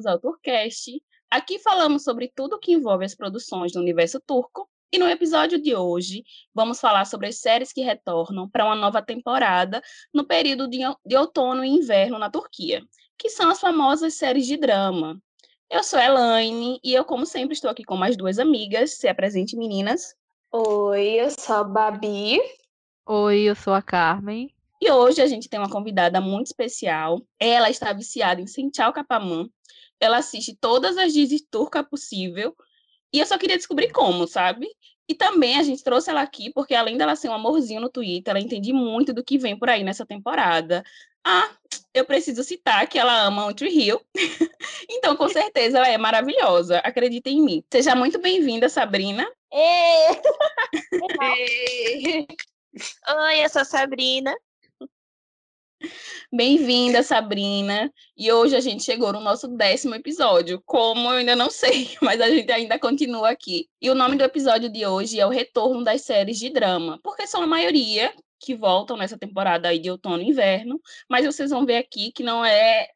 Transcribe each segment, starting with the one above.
bem-vindos ao Turcast. Aqui falamos sobre tudo que envolve as produções do universo turco. E no episódio de hoje, vamos falar sobre as séries que retornam para uma nova temporada no período de, de outono e inverno na Turquia, que são as famosas séries de drama. Eu sou a Elaine e eu, como sempre, estou aqui com mais duas amigas. Se apresente, meninas. Oi, eu sou a Babi. Oi, eu sou a Carmen. E hoje a gente tem uma convidada muito especial. Ela está viciada em Senchal Capamã. Ela assiste todas as Disney turca possível. E eu só queria descobrir como, sabe? E também a gente trouxe ela aqui porque, além dela ser um amorzinho no Twitter, ela entende muito do que vem por aí nessa temporada. Ah, eu preciso citar que ela ama o Tree Hill. então, com certeza, ela é maravilhosa. Acredita em mim. Seja muito bem-vinda, Sabrina. Oi, eu sou a Sabrina. Bem-vinda, Sabrina. E hoje a gente chegou no nosso décimo episódio. Como eu ainda não sei, mas a gente ainda continua aqui. E o nome do episódio de hoje é o retorno das séries de drama, porque são a maioria que voltam nessa temporada aí de outono e inverno, mas vocês vão ver aqui que não é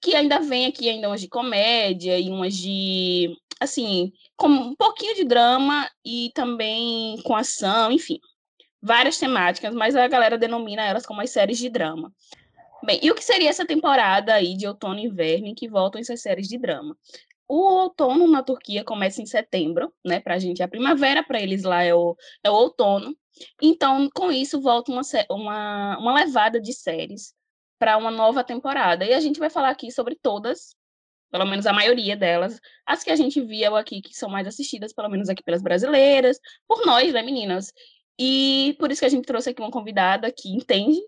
que ainda vem aqui ainda umas de comédia e umas de assim, com um pouquinho de drama e também com ação, enfim várias temáticas, mas a galera denomina elas como as séries de drama. Bem, e o que seria essa temporada aí de outono e inverno em que voltam essas séries de drama? O outono na Turquia começa em setembro, né? Pra gente, a primavera para eles lá é o, é o outono. Então, com isso, volta uma, uma, uma levada de séries para uma nova temporada. E a gente vai falar aqui sobre todas, pelo menos a maioria delas, as que a gente viu aqui, que são mais assistidas, pelo menos aqui pelas brasileiras, por nós, né, meninas? E por isso que a gente trouxe aqui uma convidada que entende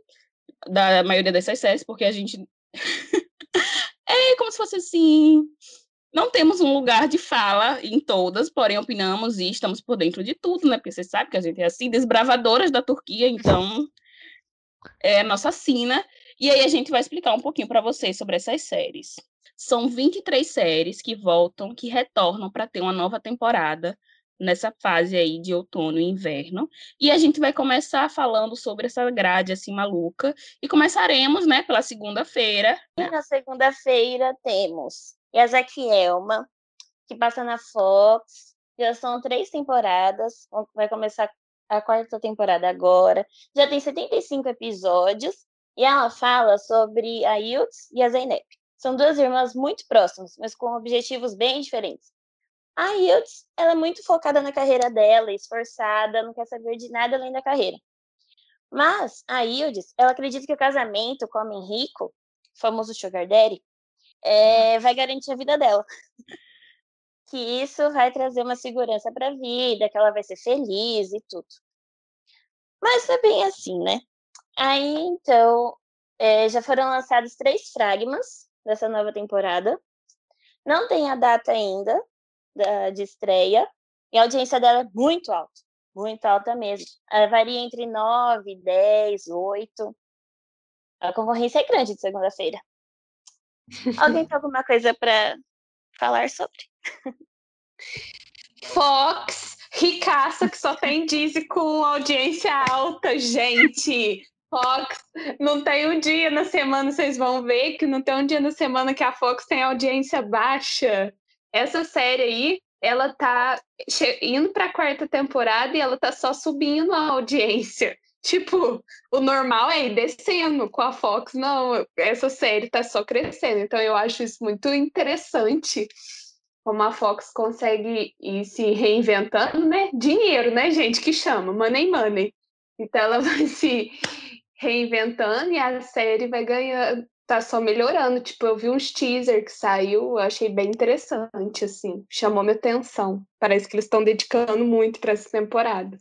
da maioria dessas séries, porque a gente. é como se fosse assim. Não temos um lugar de fala em todas, porém opinamos e estamos por dentro de tudo, né? Porque você sabe que a gente é assim, desbravadoras da Turquia, então é nossa sina. E aí a gente vai explicar um pouquinho para vocês sobre essas séries. São 23 séries que voltam, que retornam para ter uma nova temporada nessa fase aí de outono e inverno. E a gente vai começar falando sobre essa grade assim maluca e começaremos, né, pela segunda-feira. E na segunda-feira temos Elma, que passa na Fox. Já são três temporadas, vai começar a quarta temporada agora. Já tem 75 episódios e ela fala sobre a Yiltz e a Zeynep. São duas irmãs muito próximas, mas com objetivos bem diferentes. A Yildiz, ela é muito focada na carreira dela, esforçada, não quer saber de nada além da carreira. Mas a Yildiz, ela acredita que o casamento com o homem rico, famoso sugar daddy, é, vai garantir a vida dela. Que isso vai trazer uma segurança para a vida, que ela vai ser feliz e tudo. Mas é bem assim, né? Aí, então, é, já foram lançados três fragmas dessa nova temporada. Não tem a data ainda, da, de estreia, e a audiência dela é muito alta, muito alta mesmo. Ela varia entre 9, 10, 8. A concorrência é grande de segunda-feira. Alguém tem alguma coisa para falar sobre? Fox, ricaça que só tem Disney com audiência alta, gente. Fox, não tem um dia na semana, vocês vão ver que não tem um dia na semana que a Fox tem audiência baixa. Essa série aí, ela tá indo para a quarta temporada e ela tá só subindo a audiência. Tipo, o normal é ir descendo com a Fox, não, essa série tá só crescendo. Então eu acho isso muito interessante como a Fox consegue ir se reinventando, né? Dinheiro, né, gente, que chama, money money. Então ela vai se reinventando e a série vai ganhando, tá só melhorando. Tipo, eu vi uns teaser que saiu, eu achei bem interessante, assim, chamou minha atenção. Parece que eles estão dedicando muito para essa temporada.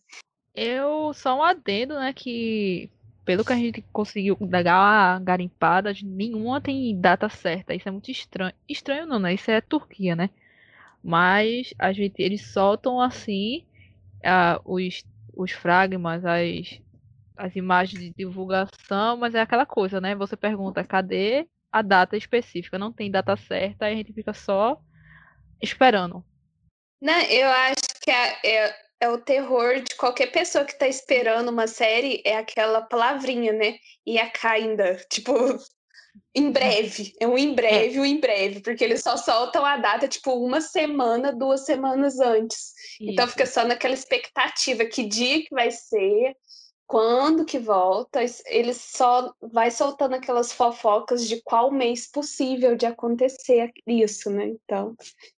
Eu só um adendo, né, que pelo que a gente conseguiu dar garimpada, nenhuma tem data certa. Isso é muito estranho. Estranho não, né? Isso é Turquia, né? Mas a gente, eles soltam assim uh, os, os fragmas, as, as imagens de divulgação, mas é aquela coisa, né? Você pergunta cadê a data específica, não tem data certa, aí a gente fica só esperando. Não, né, eu acho que é, é, é o terror de qualquer pessoa que tá esperando uma série, é aquela palavrinha, né? E a kinda. Tipo, em breve, é um em breve, um em breve, porque eles só soltam a data tipo uma semana, duas semanas antes. Isso. Então fica só naquela expectativa que dia que vai ser, quando que volta, eles só vai soltando aquelas fofocas de qual mês possível de acontecer isso, né? Então,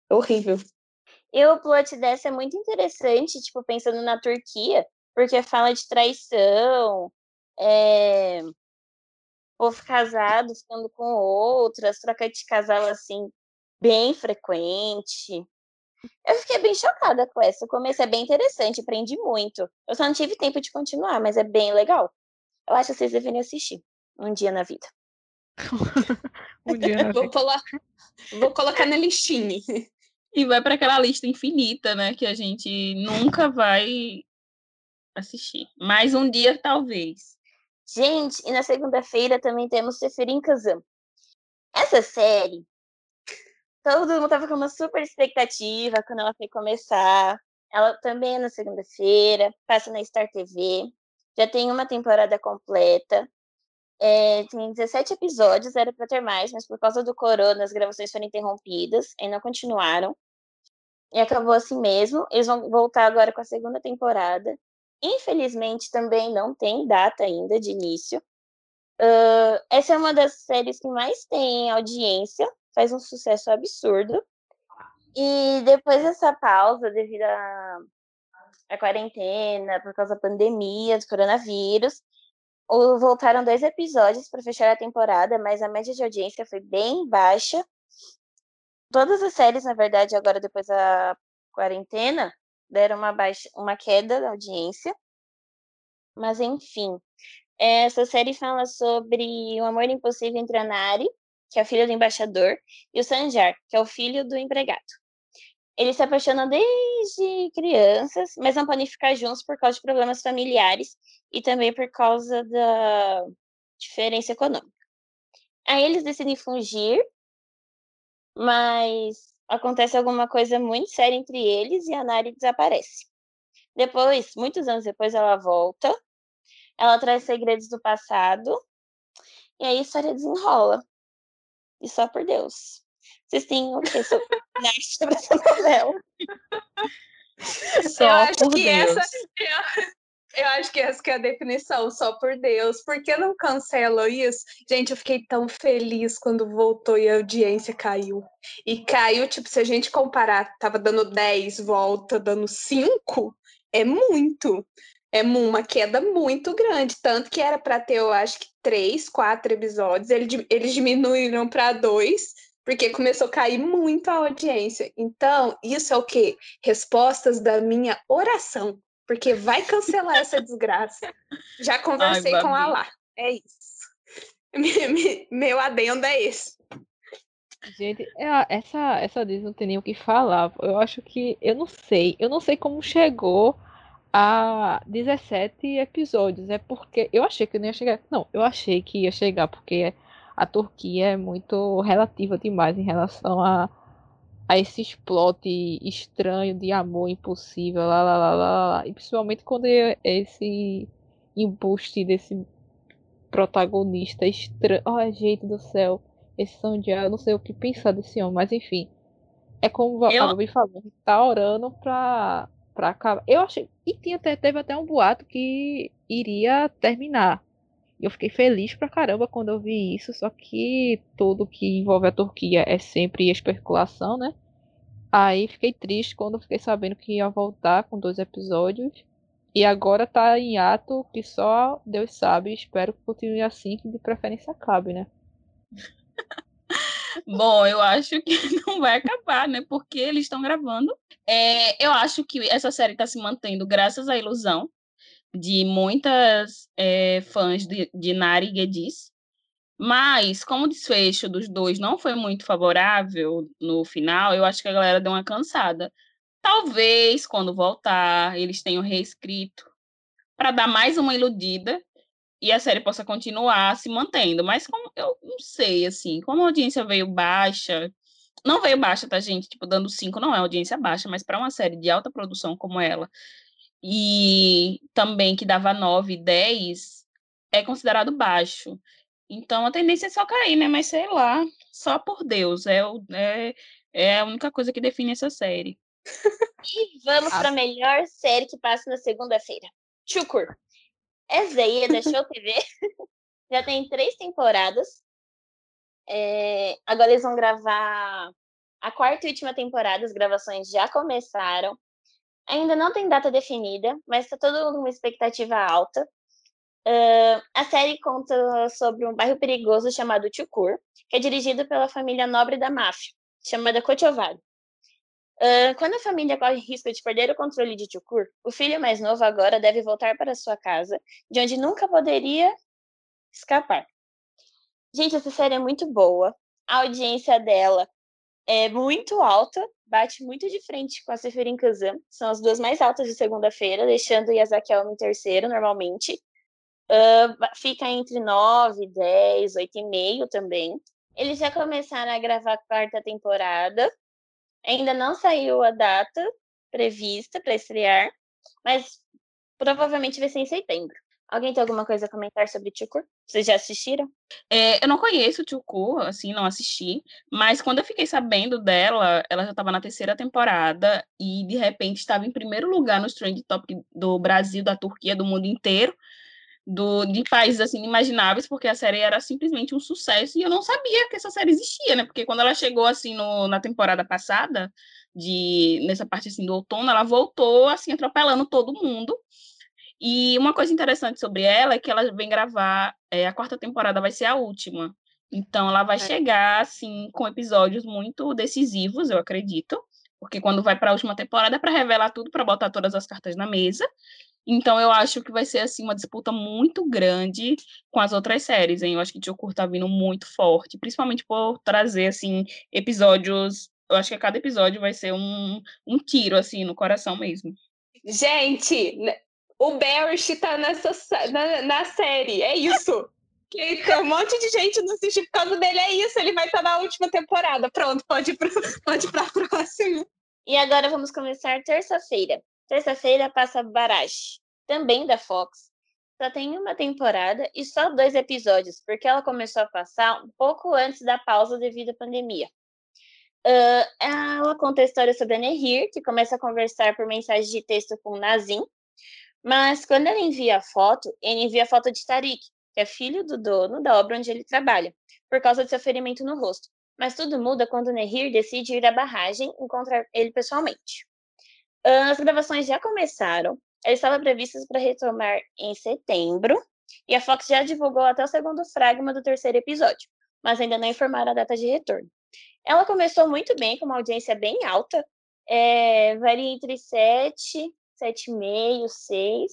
é horrível. E o plot dessa é muito interessante, tipo, pensando na Turquia, porque fala de traição, é, povo casado ficando com outras, troca de casal assim, bem frequente. Eu fiquei bem chocada com essa. O começo é bem interessante, aprendi muito. Eu só não tive tempo de continuar, mas é bem legal. Eu acho que vocês deveriam assistir um dia na vida. um dia na vou, vida. Colo... vou colocar na listinha. E vai para aquela lista infinita, né? Que a gente nunca vai assistir. Mais um dia, talvez. Gente, e na segunda-feira também temos Seferin Kazam. Essa série, todo mundo tava com uma super expectativa quando ela foi começar. Ela também é na segunda-feira, passa na Star TV. Já tem uma temporada completa. É, tem 17 episódios, era para ter mais, mas por causa do corona as gravações foram interrompidas e não continuaram. E acabou assim mesmo. Eles vão voltar agora com a segunda temporada. Infelizmente, também não tem data ainda de início. Uh, essa é uma das séries que mais tem audiência, faz um sucesso absurdo. E depois dessa pausa, devido à, à quarentena, por causa da pandemia, do coronavírus, voltaram dois episódios para fechar a temporada, mas a média de audiência foi bem baixa. Todas as séries, na verdade, agora depois da quarentena, deram uma, baixa, uma queda da audiência. Mas, enfim, essa série fala sobre o amor impossível entre a Nari, que é a filha do embaixador, e o Sanjar, que é o filho do empregado. Eles se apaixonam desde crianças, mas não podem ficar juntos por causa de problemas familiares e também por causa da diferença econômica. Aí eles decidem fugir, mas acontece alguma coisa muito séria entre eles e a Nari desaparece. Depois, muitos anos depois, ela volta, ela traz segredos do passado, e aí a história desenrola. E só por Deus. Vocês têm o que sobre essa novela? Só eu acho por que Deus. essa. Eu, eu acho que essa que é a definição, só por Deus. Por que não cancela isso? Gente, eu fiquei tão feliz quando voltou e a audiência caiu. E caiu, tipo, se a gente comparar, tava dando 10, volta dando 5, é muito. É uma queda muito grande. Tanto que era para ter, eu acho que, 3, 4 episódios. Eles diminuíram para dois porque começou a cair muito a audiência. Então, isso é o quê? Respostas da minha oração porque vai cancelar essa desgraça. Já conversei Ai, com a lá. É isso. Me- me- Meu adendo é esse. Gente, é- essa, essa Disney não tem nem o que falar. Eu acho que. Eu não sei. Eu não sei como chegou a 17 episódios. É porque. Eu achei que não ia chegar. Não, eu achei que ia chegar, porque a Turquia é muito relativa demais em relação a, a esse plot estranho de amor impossível. Lá, lá, lá, lá, lá. E principalmente quando é esse embuste desse protagonista estranho. Ai, gente do céu. Esse São eu não sei o que pensar desse homem, mas enfim. É como a Eu- Gabi falou, a tá orando pra, pra acabar. Eu achei. E tinha, até- teve até um boato que iria terminar. E eu fiquei feliz pra caramba quando eu vi isso, só que tudo que envolve a Turquia é sempre especulação, né? Aí fiquei triste quando fiquei sabendo que ia voltar com dois episódios. E agora tá em ato que só Deus sabe. Espero que continue assim, que de preferência acabe, né? Bom, eu acho que não vai acabar, né? Porque eles estão gravando. É, eu acho que essa série está se mantendo graças à ilusão de muitas é, fãs de, de Nari Gedis. Mas, como o desfecho dos dois não foi muito favorável no final, eu acho que a galera deu uma cansada. Talvez, quando voltar, eles tenham reescrito para dar mais uma iludida e a série possa continuar se mantendo. Mas como eu não sei, assim, como a audiência veio baixa, não veio baixa, tá, gente? Tipo, dando cinco não é audiência baixa, mas para uma série de alta produção como ela, e também que dava 9, 10, é considerado baixo. Então a tendência é só cair, né? Mas sei lá, só por Deus. É, o- é, é a única coisa que define essa série. E vamos Ah. para a melhor série que passa na segunda-feira. Chukur. É da Show TV. Já tem três temporadas. É, agora eles vão gravar a quarta e última temporada. As gravações já começaram. Ainda não tem data definida, mas está todo mundo com uma expectativa alta. Ah, a série conta sobre um bairro perigoso chamado Chukur, que é dirigido pela família nobre da máfia, chamada Kochovari. Ah, quando a família corre risco de perder o controle de Chukur, o filho mais novo agora deve voltar para sua casa, de onde nunca poderia escapar. Gente, essa série é muito boa. A audiência dela é muito alta, bate muito de frente com a Seferin Kazan. São as duas mais altas de segunda-feira, deixando Yazaki Elma em terceiro, normalmente. Ba- fica entre 9, 10, 8,5 também. Eles já começaram a gravar a quarta temporada. Ainda não saiu a data prevista para estrear, mas provavelmente vai ser em setembro. Alguém tem alguma coisa a comentar sobre Chukur? Vocês já assistiram? É, eu não conheço o Tchuku, assim, não assisti, mas quando eu fiquei sabendo dela, ela já estava na terceira temporada e de repente estava em primeiro lugar no Trend Top do Brasil, da Turquia, do mundo inteiro, do, de países assim inimagináveis, porque a série era simplesmente um sucesso e eu não sabia que essa série existia, né? Porque quando ela chegou assim no, na temporada passada, de nessa parte assim do outono, ela voltou assim atropelando todo mundo. E uma coisa interessante sobre ela é que ela vem gravar, é, a quarta temporada vai ser a última. Então ela vai É. chegar assim com episódios muito decisivos, eu acredito, porque quando vai para a última temporada é para revelar tudo, para botar todas as cartas na mesa. Então eu acho que vai ser assim uma disputa muito grande com as outras séries, hein? Eu acho que Tiokur tá vindo muito forte, principalmente por trazer assim episódios, eu acho que cada episódio vai ser um, um tiro assim no coração mesmo. Gente, né, o Barrish tá nessa, na, na série, é isso. Que tem um monte de gente não assistir por causa dele, é isso. Ele vai estar na última temporada. Pronto, pode ir, pro, pode ir pra próxima. E agora vamos começar terça-feira. Terça-feira passa Barash, também da Fox. Só tem uma temporada e só dois episódios, porque ela começou a passar um pouco antes da pausa devido à pandemia. Ah, ela conta a história sobre a Nehir, que começa a conversar por mensagem de texto com Nazim, mas quando ela envia a foto, ele envia a foto de Tariq, que é filho do dono da obra onde ele trabalha, por causa de seu ferimento no rosto. Mas tudo muda quando Nehir decide ir à barragem encontrar ele pessoalmente. As gravações já começaram, elas estavam previstas para retomar em setembro, e a Fox já divulgou até o segundo fragma do terceiro episódio, mas ainda não informaram a data de retorno. Ela começou muito bem, com uma audiência bem alta, é, varia entre 7, 7,5, 6,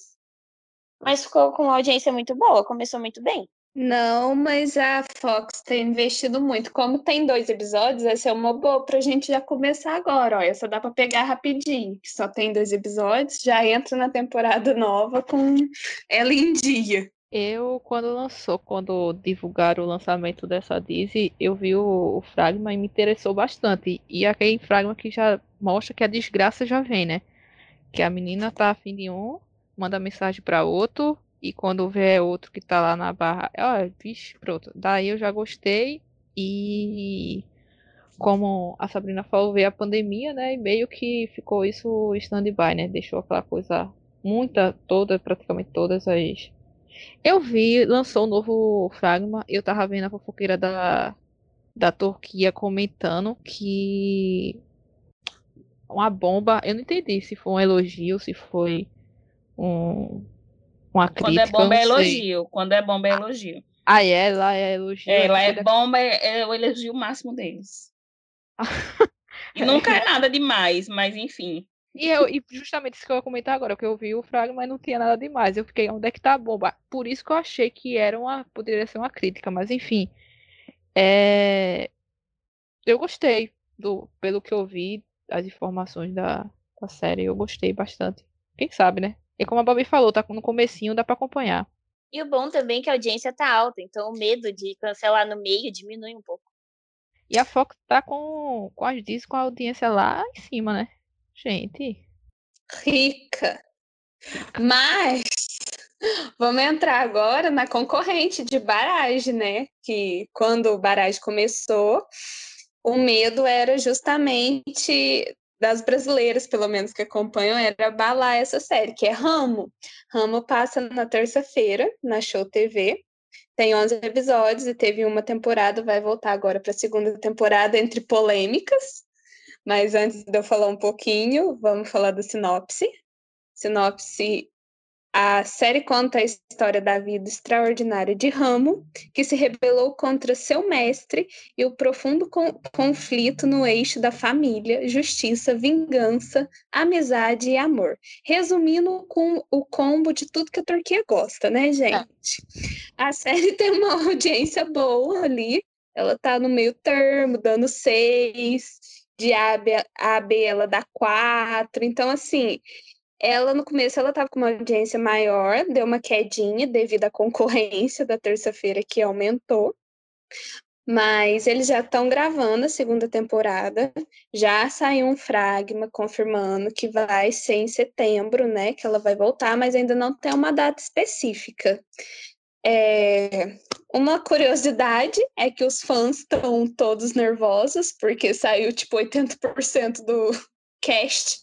mas ficou com uma audiência muito boa, começou muito bem. Não, mas a Fox tem investido muito. Como tem dois episódios, essa é uma boa pra gente já começar agora. Ó, essa dá pra pegar rapidinho, que só tem dois episódios, já entra na temporada nova com ela em dia. Eu, quando lançou, quando divulgaram o lançamento dessa Disney, eu vi o, o fragma e me interessou bastante. E aquele fragma que já mostra que a desgraça já vem, né? Que a menina tá afim de um, manda mensagem pra outro, e quando vê outro que tá lá na barra, ó, vixe, pronto. Daí eu já gostei. E como a Sabrina falou, veio a pandemia, né? E meio que ficou isso stand-by, né? Deixou aquela coisa, muita, toda, praticamente todas as eu vi, lançou o novo Fragma. Eu tava vendo a fofoqueira da, da Turquia comentando que uma bomba. Eu não entendi se foi um elogio, se foi um, uma Quando crítica. é bomba é elogio, quando é bomba é elogio. Ah, é, lá é elogio. É, lá aqui é bomba, é, é o elogio máximo deles. E nunca é nada demais, mas enfim. E, eu, e justamente isso que eu ia comentar agora, que eu vi o Fragma, mas não tinha nada demais. Eu fiquei, onde é que tá a bomba? Por isso que eu achei que era uma, poderia ser uma crítica, mas enfim. É, eu gostei do, pelo que eu vi, as informações da, da série, eu gostei bastante. Quem sabe, né? E como a Bobby falou, tá no comecinho, dá pra acompanhar. E o bom também é que a audiência tá alta, então o medo de cancelar no meio diminui um pouco. E a Fox tá com, com as Disney, com a audiência lá em cima, né? Gente, Rica. Mas Vamos entrar agora na concorrente de Barrage, né? Que quando o Barrage começou, o medo era justamente das brasileiras, pelo menos que acompanham, era balar essa série, que é Ramo. Ramo passa na terça-feira, na Show TV. Tem 11 episódios e teve uma temporada, vai voltar agora para a segunda temporada entre polêmicas. Mas antes de eu falar um pouquinho, vamos falar da sinopse. Sinopse a série conta a história da vida extraordinária de Ramo, que se rebelou contra seu mestre e o profundo con conflito no eixo da família, justiça, vingança, amizade e amor. Resumindo com o combo de tudo que a Turquia gosta, né, gente? A série tem uma audiência boa ali, ela tá no meio termo, dando seis, de A a B ela dá quatro, então assim ela, no começo, ela estava com uma audiência maior, deu uma quedinha devido à concorrência da terça-feira que aumentou. Mas eles já estão gravando a segunda temporada. Já saiu um fragma confirmando que vai ser em setembro, né? Que ela vai voltar, mas ainda não tem uma data específica. É, uma curiosidade é que os fãs estão todos nervosos, porque saiu tipo 80% do cast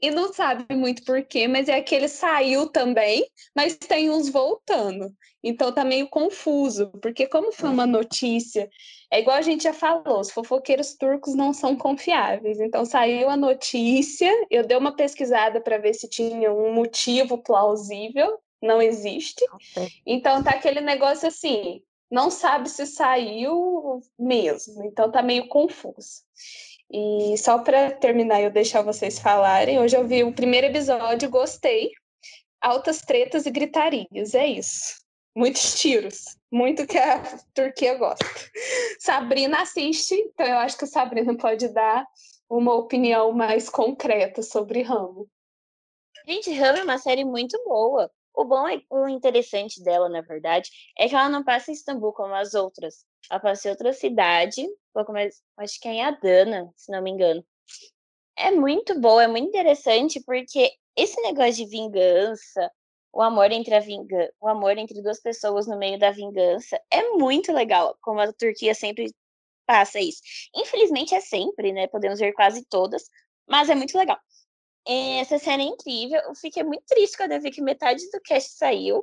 e não sabe muito porquê, mas é que ele saiu também, mas tem uns voltando. Então tá meio confuso, porque como foi uma notícia, é igual a gente já falou, os fofoqueiros turcos não são confiáveis. Então saiu a notícia, eu dei uma pesquisada para ver se tinha um motivo plausível, não existe. Então tá aquele negócio assim, não sabe se saiu mesmo, então tá meio confuso. E só para terminar eu deixar vocês falarem, hoje eu vi o primeiro episódio, gostei. Altas tretas e gritarias, é isso. Muitos tiros, muito que a Turquia gosta. Sabrina assiste, então eu acho que a Sabrina pode dar uma opinião mais concreta sobre Ramo. Gente, Ramo é uma série muito boa. O bom e o interessante dela, na verdade, é que ela não passa em Istambul como as outras. Ela passa em outra cidade, mais, acho que é em Adana, se não me engano. É muito boa, é muito interessante, porque esse negócio de vingança, o amor entre a vingança, o amor entre duas pessoas no meio da vingança, é muito legal, como a Turquia sempre passa isso. Infelizmente é sempre, né? Podemos ver quase todas, mas é muito legal. Essa série é incrível. Eu fiquei muito triste quando eu vi que metade do cast saiu.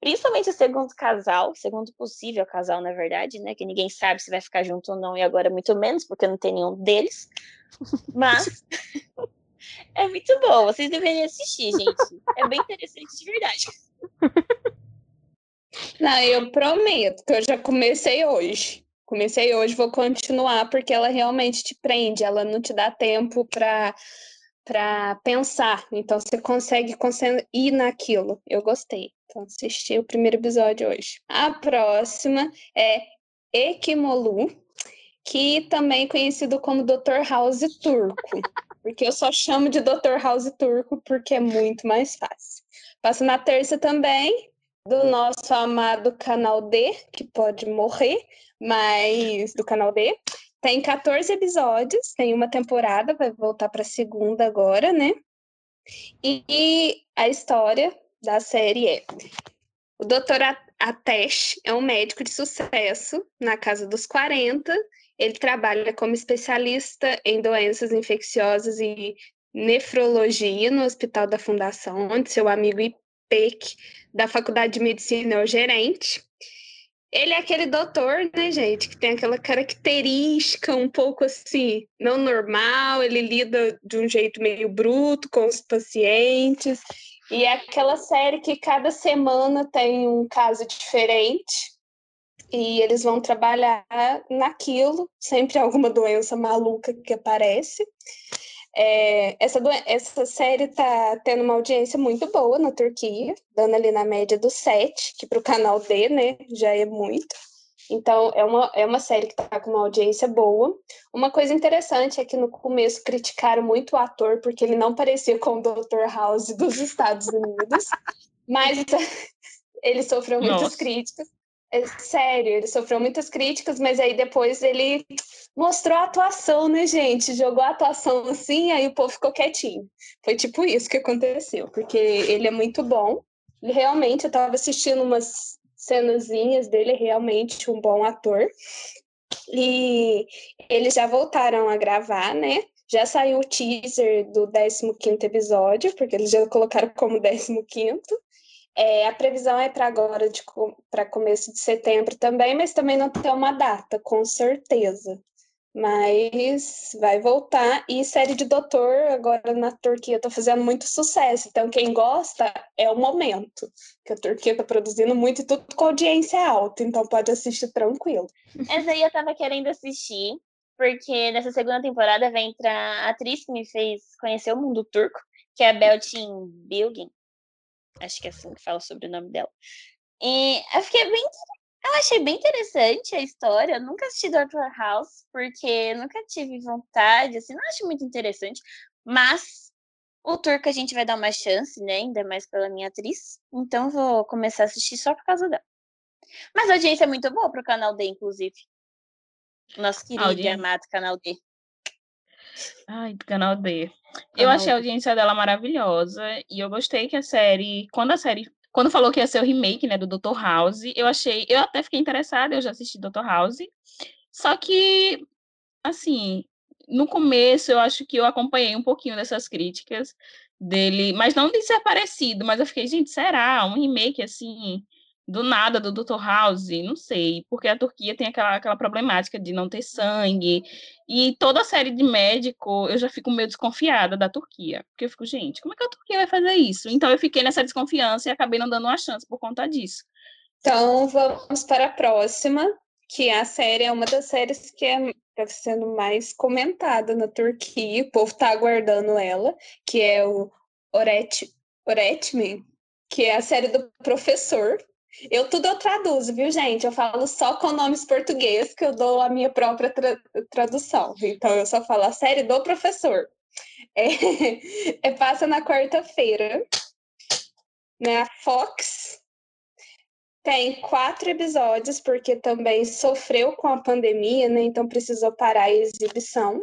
Principalmente o segundo casal, segundo possível casal, na verdade, né? Que ninguém sabe se vai ficar junto ou não, e agora muito menos, porque não tem nenhum deles. Mas é muito bom, vocês deveriam assistir, gente. É bem interessante de verdade. Não, eu prometo que eu já comecei hoje. Comecei hoje, vou continuar, porque ela realmente te prende, ela não te dá tempo para para pensar. Então você consegue ir naquilo. Eu gostei. Então assisti o primeiro episódio hoje. A próxima é Ekimolu, que também é conhecido como Dr. House turco. Porque eu só chamo de Dr. House turco porque é muito mais fácil. Passa na terça também, do nosso amado canal D, que pode morrer, mas do canal D. Tem 14 episódios, tem uma temporada, vai voltar para a segunda agora, né? E, e a história da série é: o Dr. Atesh é um médico de sucesso na casa dos 40. Ele trabalha como especialista em doenças infecciosas e nefrologia no Hospital da Fundação, onde seu amigo Ipek, da Faculdade de Medicina, é o gerente. Ele é aquele doutor, né, gente, que tem aquela característica um pouco assim, não normal, ele lida de um jeito meio bruto com os pacientes. E é aquela série que cada semana tem um caso diferente e eles vão trabalhar naquilo, sempre alguma doença maluca que aparece. É, essa, essa série está tendo uma audiência muito boa na Turquia, dando ali na média do 7, que para o canal D, né, já é muito. Então, é uma, é uma série que está com uma audiência boa. Uma coisa interessante é que no começo criticaram muito o ator, porque ele não parecia com o Dr. House dos Estados Unidos, mas ele sofreu muitas Nossa. críticas. É sério, ele sofreu muitas críticas, mas aí depois ele mostrou a atuação, né, gente? Jogou a atuação assim, aí o povo ficou quietinho. Foi tipo isso que aconteceu, porque ele é muito bom. realmente eu estava assistindo umas cenazinhas dele, é realmente um bom ator. E eles já voltaram a gravar, né? Já saiu o teaser do 15 episódio, porque eles já colocaram como 15. É, a previsão é para agora, para começo de setembro também, mas também não tem uma data, com certeza. Mas vai voltar. E série de Doutor, agora na Turquia, está fazendo muito sucesso. Então, quem gosta é o momento. Que a Turquia está produzindo muito e tudo com audiência alta. Então, pode assistir tranquilo. Essa aí eu estava querendo assistir, porque nessa segunda temporada vai entrar a atriz que me fez conhecer o mundo turco, que é a Beltin Bilgin. Acho que é assim que fala sobre o nome dela. E eu fiquei bem eu achei bem interessante a história. Eu nunca assisti Doctor House, porque nunca tive vontade, assim, não acho muito interessante. Mas o turco a gente vai dar uma chance, né? Ainda mais pela minha atriz. Então vou começar a assistir só por causa dela. Mas a audiência é muito boa pro canal D, inclusive. Nosso querido e amado canal D. Ai, canal D. Eu achei a audiência dela maravilhosa e eu gostei que a série, quando a série quando falou que ia ser o remake, né, do Dr. House, eu achei, eu até fiquei interessada, eu já assisti Dr. House. Só que assim, no começo eu acho que eu acompanhei um pouquinho dessas críticas dele, mas não de ser parecido, mas eu fiquei, gente, será um remake assim do nada do Dr. House, não sei, porque a Turquia tem aquela, aquela problemática de não ter sangue, e toda a série de médico eu já fico meio desconfiada da Turquia, porque eu fico, gente, como é que a Turquia vai fazer isso? Então eu fiquei nessa desconfiança e acabei não dando uma chance por conta disso. Então vamos para a próxima, que a série é uma das séries que é tá sendo mais comentada na Turquia, o povo tá aguardando ela, que é o Oret, que é a série do professor, eu tudo eu traduzo, viu, gente? Eu falo só com nomes português, que eu dou a minha própria tra tradução. Então, eu só falo a série do professor. É, é passa na quarta-feira, né? A Fox tem quatro episódios, porque também sofreu com a pandemia, né? Então precisou parar a exibição.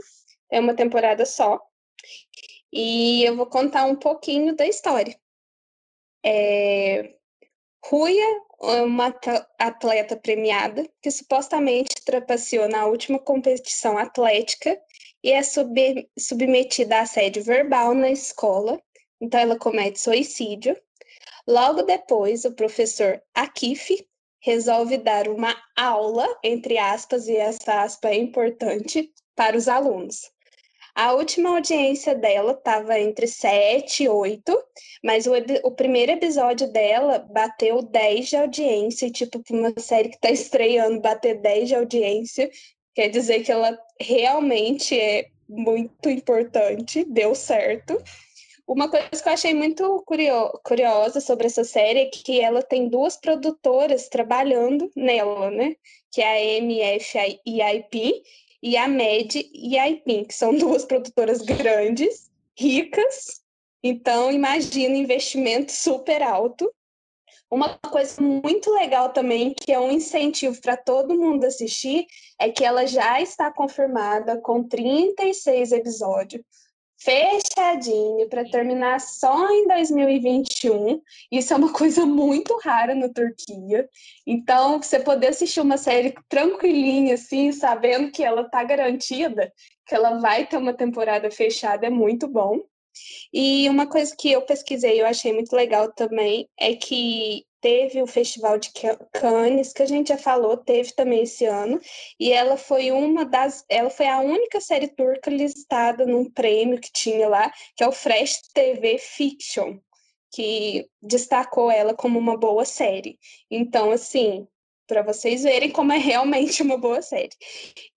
É uma temporada só. E eu vou contar um pouquinho da história. É, Ruia uma atleta premiada que supostamente trapaceou na última competição atlética e é sub submetida a assédio verbal na escola, então ela comete suicídio. Logo depois, o professor Akif resolve dar uma aula, entre aspas, e essa aspa é importante, para os alunos. A última audiência dela estava entre 7 e 8, mas o, o, primeiro episódio dela bateu 10 de audiência, tipo, para uma série que está estreando, bater 10 de audiência, quer dizer que ela realmente é muito importante, deu certo. Uma coisa que eu achei muito curio curiosa sobre essa série é que ela tem duas produtoras trabalhando nela, né? Que é a MFIP e a MED e a IPIN, que são duas produtoras grandes, ricas, então imagina investimento super alto. Uma coisa muito legal também, que é um incentivo para todo mundo assistir, é que ela já está confirmada com 36 episódios fechadinho para terminar só em 2021. Isso é uma coisa muito rara na Turquia. Então, você poder assistir uma série tranquilinha, assim, sabendo que ela está garantida, que ela vai ter uma temporada fechada, é muito bom. E uma coisa que eu pesquisei eu achei muito legal também é que teve o Festival de Cannes, que a gente já falou, teve também esse ano, e ela foi uma das, ela foi a única série turca listada num prêmio que tinha lá, que é o Fresh TV Fiction, que destacou ela como uma boa série. Então, assim, para vocês verem como é realmente uma boa série.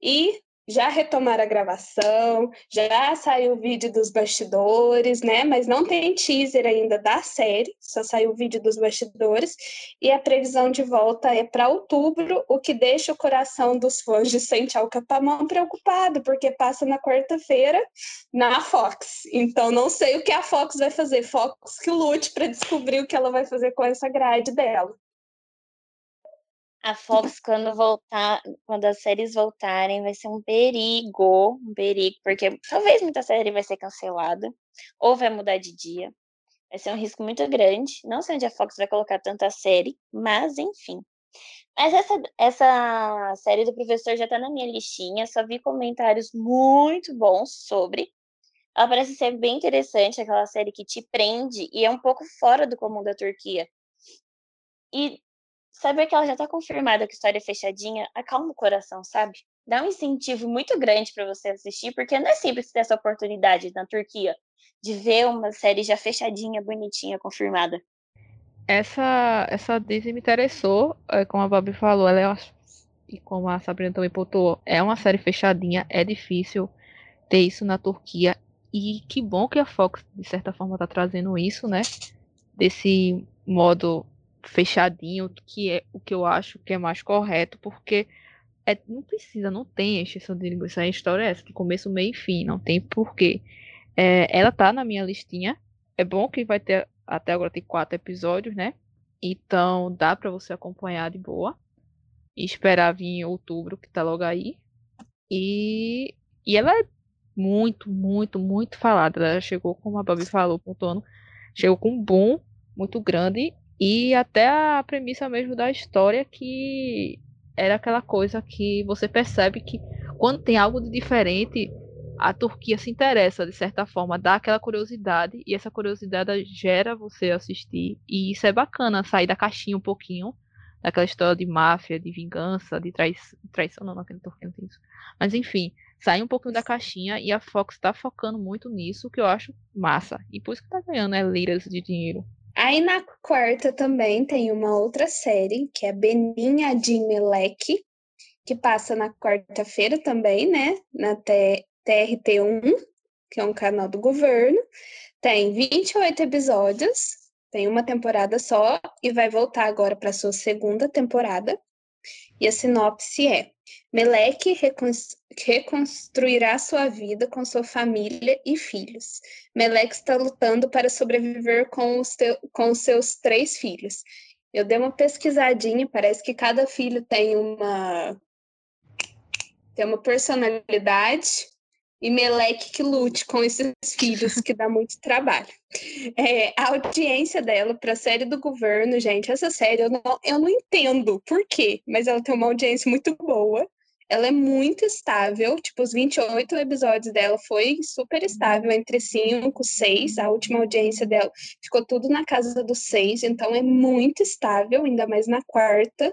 E já retomaram a gravação, já saiu o vídeo dos bastidores, né? Mas não tem teaser ainda da série, só saiu o vídeo dos bastidores. E a previsão de volta é para outubro, o que deixa o coração dos fãs de Sente Alcapamão preocupado, porque passa na quarta-feira na Fox. Então não sei o que a Fox vai fazer. Fox que lute para descobrir o que ela vai fazer com essa grade dela. A Fox, quando voltar, quando as séries voltarem, vai ser um perigo, um perigo, porque talvez muita série vai ser cancelada, ou vai mudar de dia. Vai ser um risco muito grande. Não sei onde a Fox vai colocar tanta série, mas enfim. Mas essa, essa série do professor já tá na minha listinha, só vi comentários muito bons sobre. Ela parece ser bem interessante, aquela série que te prende e é um pouco fora do comum da Turquia. E saber que ela já tá confirmada que a história é fechadinha, acalma o coração, sabe? Dá um incentivo muito grande para você assistir, porque não é simples ter essa oportunidade na Turquia de ver uma série já fechadinha, bonitinha, confirmada. Essa, essa Disney me interessou, é, como a Babi falou, ela é, e como a Sabrina também pontuou, é uma série fechadinha, é difícil ter isso na Turquia, e que bom que a Fox, de certa forma, está trazendo isso, né? Desse modo fechadinho, que é o que eu acho que é mais correto, porque é, não precisa, não tem exceção de linguiça. A história é essa, de começo, meio e fim, não tem porquê. É, ela tá na minha listinha. É bom que vai ter, até agora tem quatro episódios, né? Então dá para você acompanhar de boa. E esperar vir em outubro, que tá logo aí. E, e ela é muito, muito, muito falada. Ela chegou, como a Babi falou, pontuando, chegou com um boom muito grande. E até a premissa mesmo da história que era aquela coisa que você percebe que quando tem algo de diferente, a Turquia se interessa, de certa forma, dá aquela curiosidade, e essa curiosidade gera você assistir, e isso é bacana, sair da caixinha um pouquinho, daquela história de máfia, de vingança, de trai... traição, não, naquele Turquia não tem isso. Mas enfim, sair um pouquinho da caixinha, e a Fox está focando muito nisso, que eu acho massa, e por isso que tá ganhando, né, liras de dinheiro. Aí na quarta também tem uma outra série, que é Benin Adin Melek, que passa na quarta-feira também, né? Na TRT1, que é um canal do governo. Tem 28 episódios, tem uma temporada só e vai voltar agora para sua segunda temporada. E a sinopse é: Meleque reconstruirá sua vida com sua família e filhos. Meleque está lutando para sobreviver com os, com os seus três filhos. Eu dei uma pesquisadinha, parece que cada filho tem uma tem uma personalidade e Meleque que lute com esses filhos, que dá muito trabalho. É, a audiência dela para a série do governo, gente, essa série eu não, eu não entendo por quê, mas ela tem uma audiência muito boa. Ela é muito estável, tipo, os 28 episódios dela foi super estável, entre 5 e 6. A última audiência dela ficou tudo na casa dos 6, então é muito estável, ainda mais na quarta,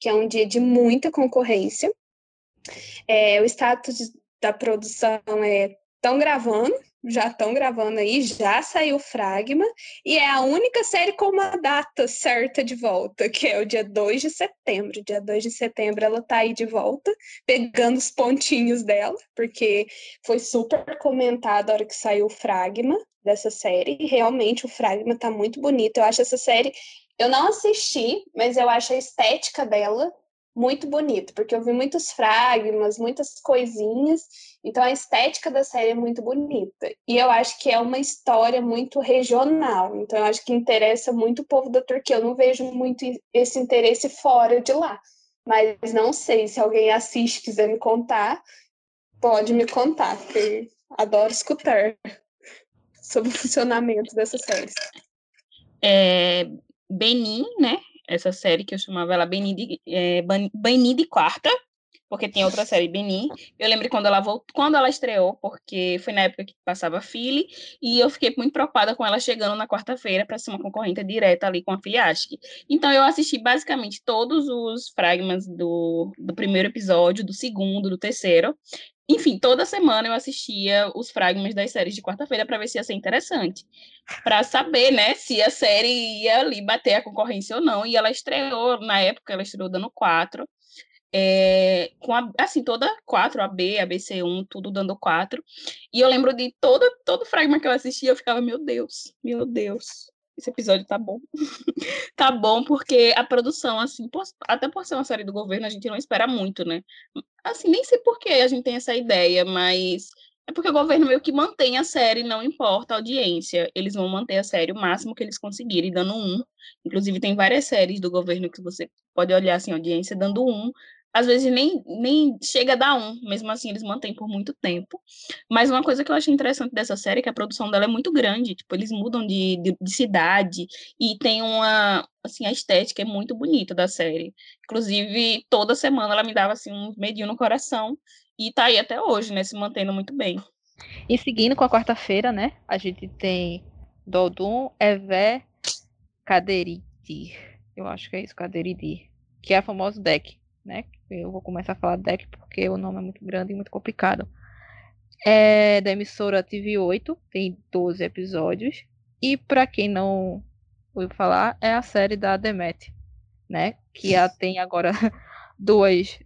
que é um dia de muita concorrência. É, o status da produção é estão gravando, já estão gravando aí, já saiu Fragma, e é a única série com uma data certa de volta, que é o dia 2 de setembro. Dia 2 de setembro ela tá aí de volta, pegando os pontinhos dela, porque foi super comentado a hora que saiu o Fragma dessa série, realmente o Fragma tá muito bonito. Eu acho essa série, eu não assisti, mas eu acho a estética dela muito bonito, porque eu vi muitos fragmas, muitas coisinhas, então a estética da série é muito bonita. E eu acho que é uma história muito regional, então eu acho que interessa muito o povo da Turquia. Eu não vejo muito esse interesse fora de lá, mas não sei se alguém assiste quiser me contar, pode me contar, porque adoro escutar sobre o funcionamento dessa série. É, Benin, né? Essa série que eu chamava ela Beni de, é, Beni de Quarta, porque tem outra série, Beni. Eu lembro quando ela voltou, quando ela estreou, porque foi na época que passava Philly, e eu fiquei muito preocupada com ela chegando na quarta-feira para ser uma concorrente direta ali com a Filiastic. Então eu assisti basicamente todos os fragmentos do, do primeiro episódio, do segundo, do terceiro, enfim, toda semana eu assistia os fragmentos das séries de quarta-feira para ver se ia ser interessante. Para saber, né, se a série ia ali bater a concorrência ou não. E ela estreou, na época, ela estreou dando quatro. É, com a, assim, toda quatro, a B, a BC1, tudo dando quatro. E eu lembro de todo, todo fragmento que eu assistia, eu ficava, meu Deus, meu Deus, esse episódio tá bom. tá bom, porque a produção, assim, por, até por ser uma série do governo, a gente não espera muito, né? Assim, nem sei por que a gente tem essa ideia, mas é porque o governo meio que mantém a série, não importa a audiência. Eles vão manter a série o máximo que eles conseguirem, dando um. Inclusive, tem várias séries do governo que você pode olhar assim, audiência dando um, às vezes nem, nem chega a dar um, mesmo assim eles mantêm por muito tempo. Mas uma coisa que eu achei interessante dessa série é que a produção dela é muito grande, tipo, eles mudam de, de, de cidade e tem uma, assim, a estética é muito bonita da série. Inclusive, toda semana ela me dava, assim, um medinho no coração e tá aí até hoje, né, se mantendo muito bem. E seguindo com a quarta-feira, né, a gente tem Dodum, Evé, Caderiti. Eu acho que é isso, Caderiti. Que é a famosa deck né? Eu vou começar a falar deck porque o nome é muito grande e muito complicado. É da emissora TV8, tem 12 episódios. E para quem não ouviu falar, é a série da Demet, né? Que já tem agora duas,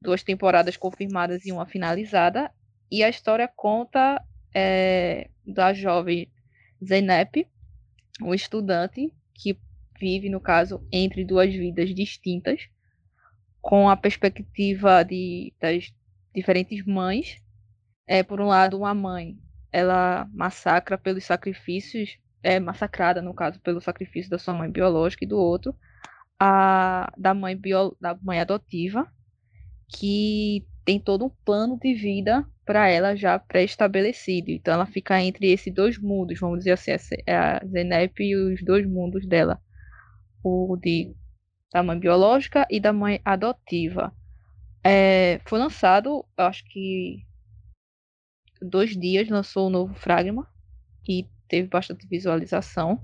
duas temporadas confirmadas e uma finalizada. E a história conta é, da jovem Zeynep, um estudante que vive, no caso, entre duas vidas distintas com a perspectiva de, das diferentes mães. É, por um lado, uma mãe, ela massacra pelos sacrifícios, é massacrada, no caso, pelo sacrifício da sua mãe biológica, e do outro, a da mãe, bio, da mãe adotiva, que tem todo um plano de vida para ela já pré-estabelecido. Então ela fica entre esses dois mundos, vamos dizer assim, a Zenep e os dois mundos dela. O de da mãe biológica e da mãe adotiva. É, foi lançado, acho que dois dias lançou o novo Fragma e teve bastante visualização.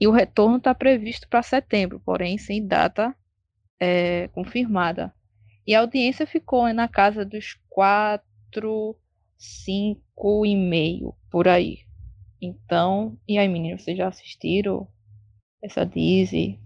E o retorno está previsto para setembro, porém sem data é, confirmada. E a audiência ficou na casa dos quatro, cinco e meio por aí. Então, e aí, meninos, vocês já assistiram essa Disney?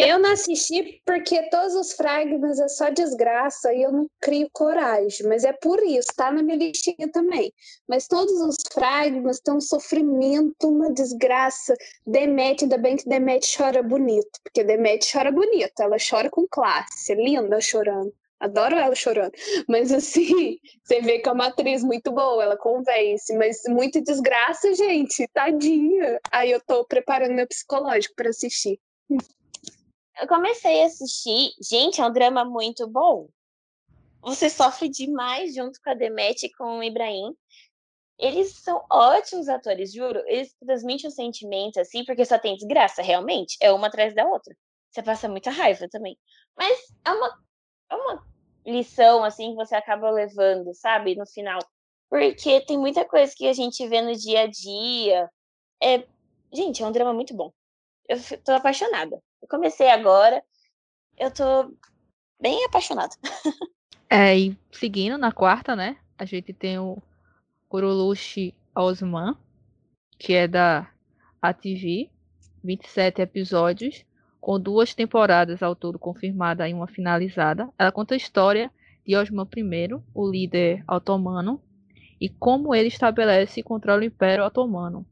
Eu não assisti porque todos os fragmas é só desgraça e eu não crio coragem, mas é por isso, tá na minha listinha também. Mas todos os fragmas têm um sofrimento, uma desgraça. Demete, ainda bem que Demete chora bonito, porque Demete chora bonito, ela chora com classe, linda chorando. Adoro ela chorando. Mas assim, você vê que é uma atriz muito boa, ela convence, mas muita desgraça, gente, tadinha. Aí eu tô preparando meu psicológico para assistir eu comecei a assistir. Gente, é um drama muito bom. Você sofre demais junto com a Demet e com o Ibrahim. Eles são ótimos atores, juro. Eles transmitem um sentimento assim, porque só tem desgraça, realmente. É uma atrás da outra. Você passa muita raiva também. Mas é uma, é uma lição, assim, que você acaba levando, sabe? No final. Porque tem muita coisa que a gente vê no dia a dia. É... Gente, é um drama muito bom. Eu tô apaixonada. Eu comecei agora, eu tô bem apaixonada. É, e seguindo na quarta, né? A gente tem o Kurulushi Osman, que é da ATV, 27 episódios, com duas temporadas ao todo confirmada e uma finalizada. Ela conta a história de Osman I, o líder otomano, e como ele estabelece e controla o Império Otomano.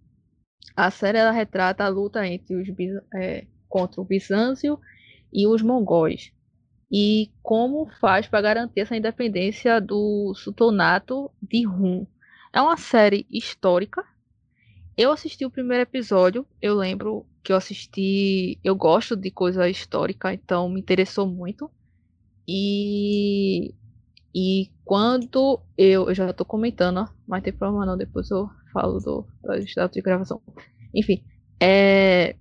A série ela retrata a luta entre os é, contra o Bizâncio e os mongóis. E como faz para garantir essa independência do sultanato de Rum. É uma série histórica. Eu assisti o primeiro episódio, eu lembro que eu assisti, eu gosto de coisa histórica, então me interessou muito. E e quando eu, eu já estou comentando, mas tem problema não, depois eu falo do, do estado de gravação. Enfim, é,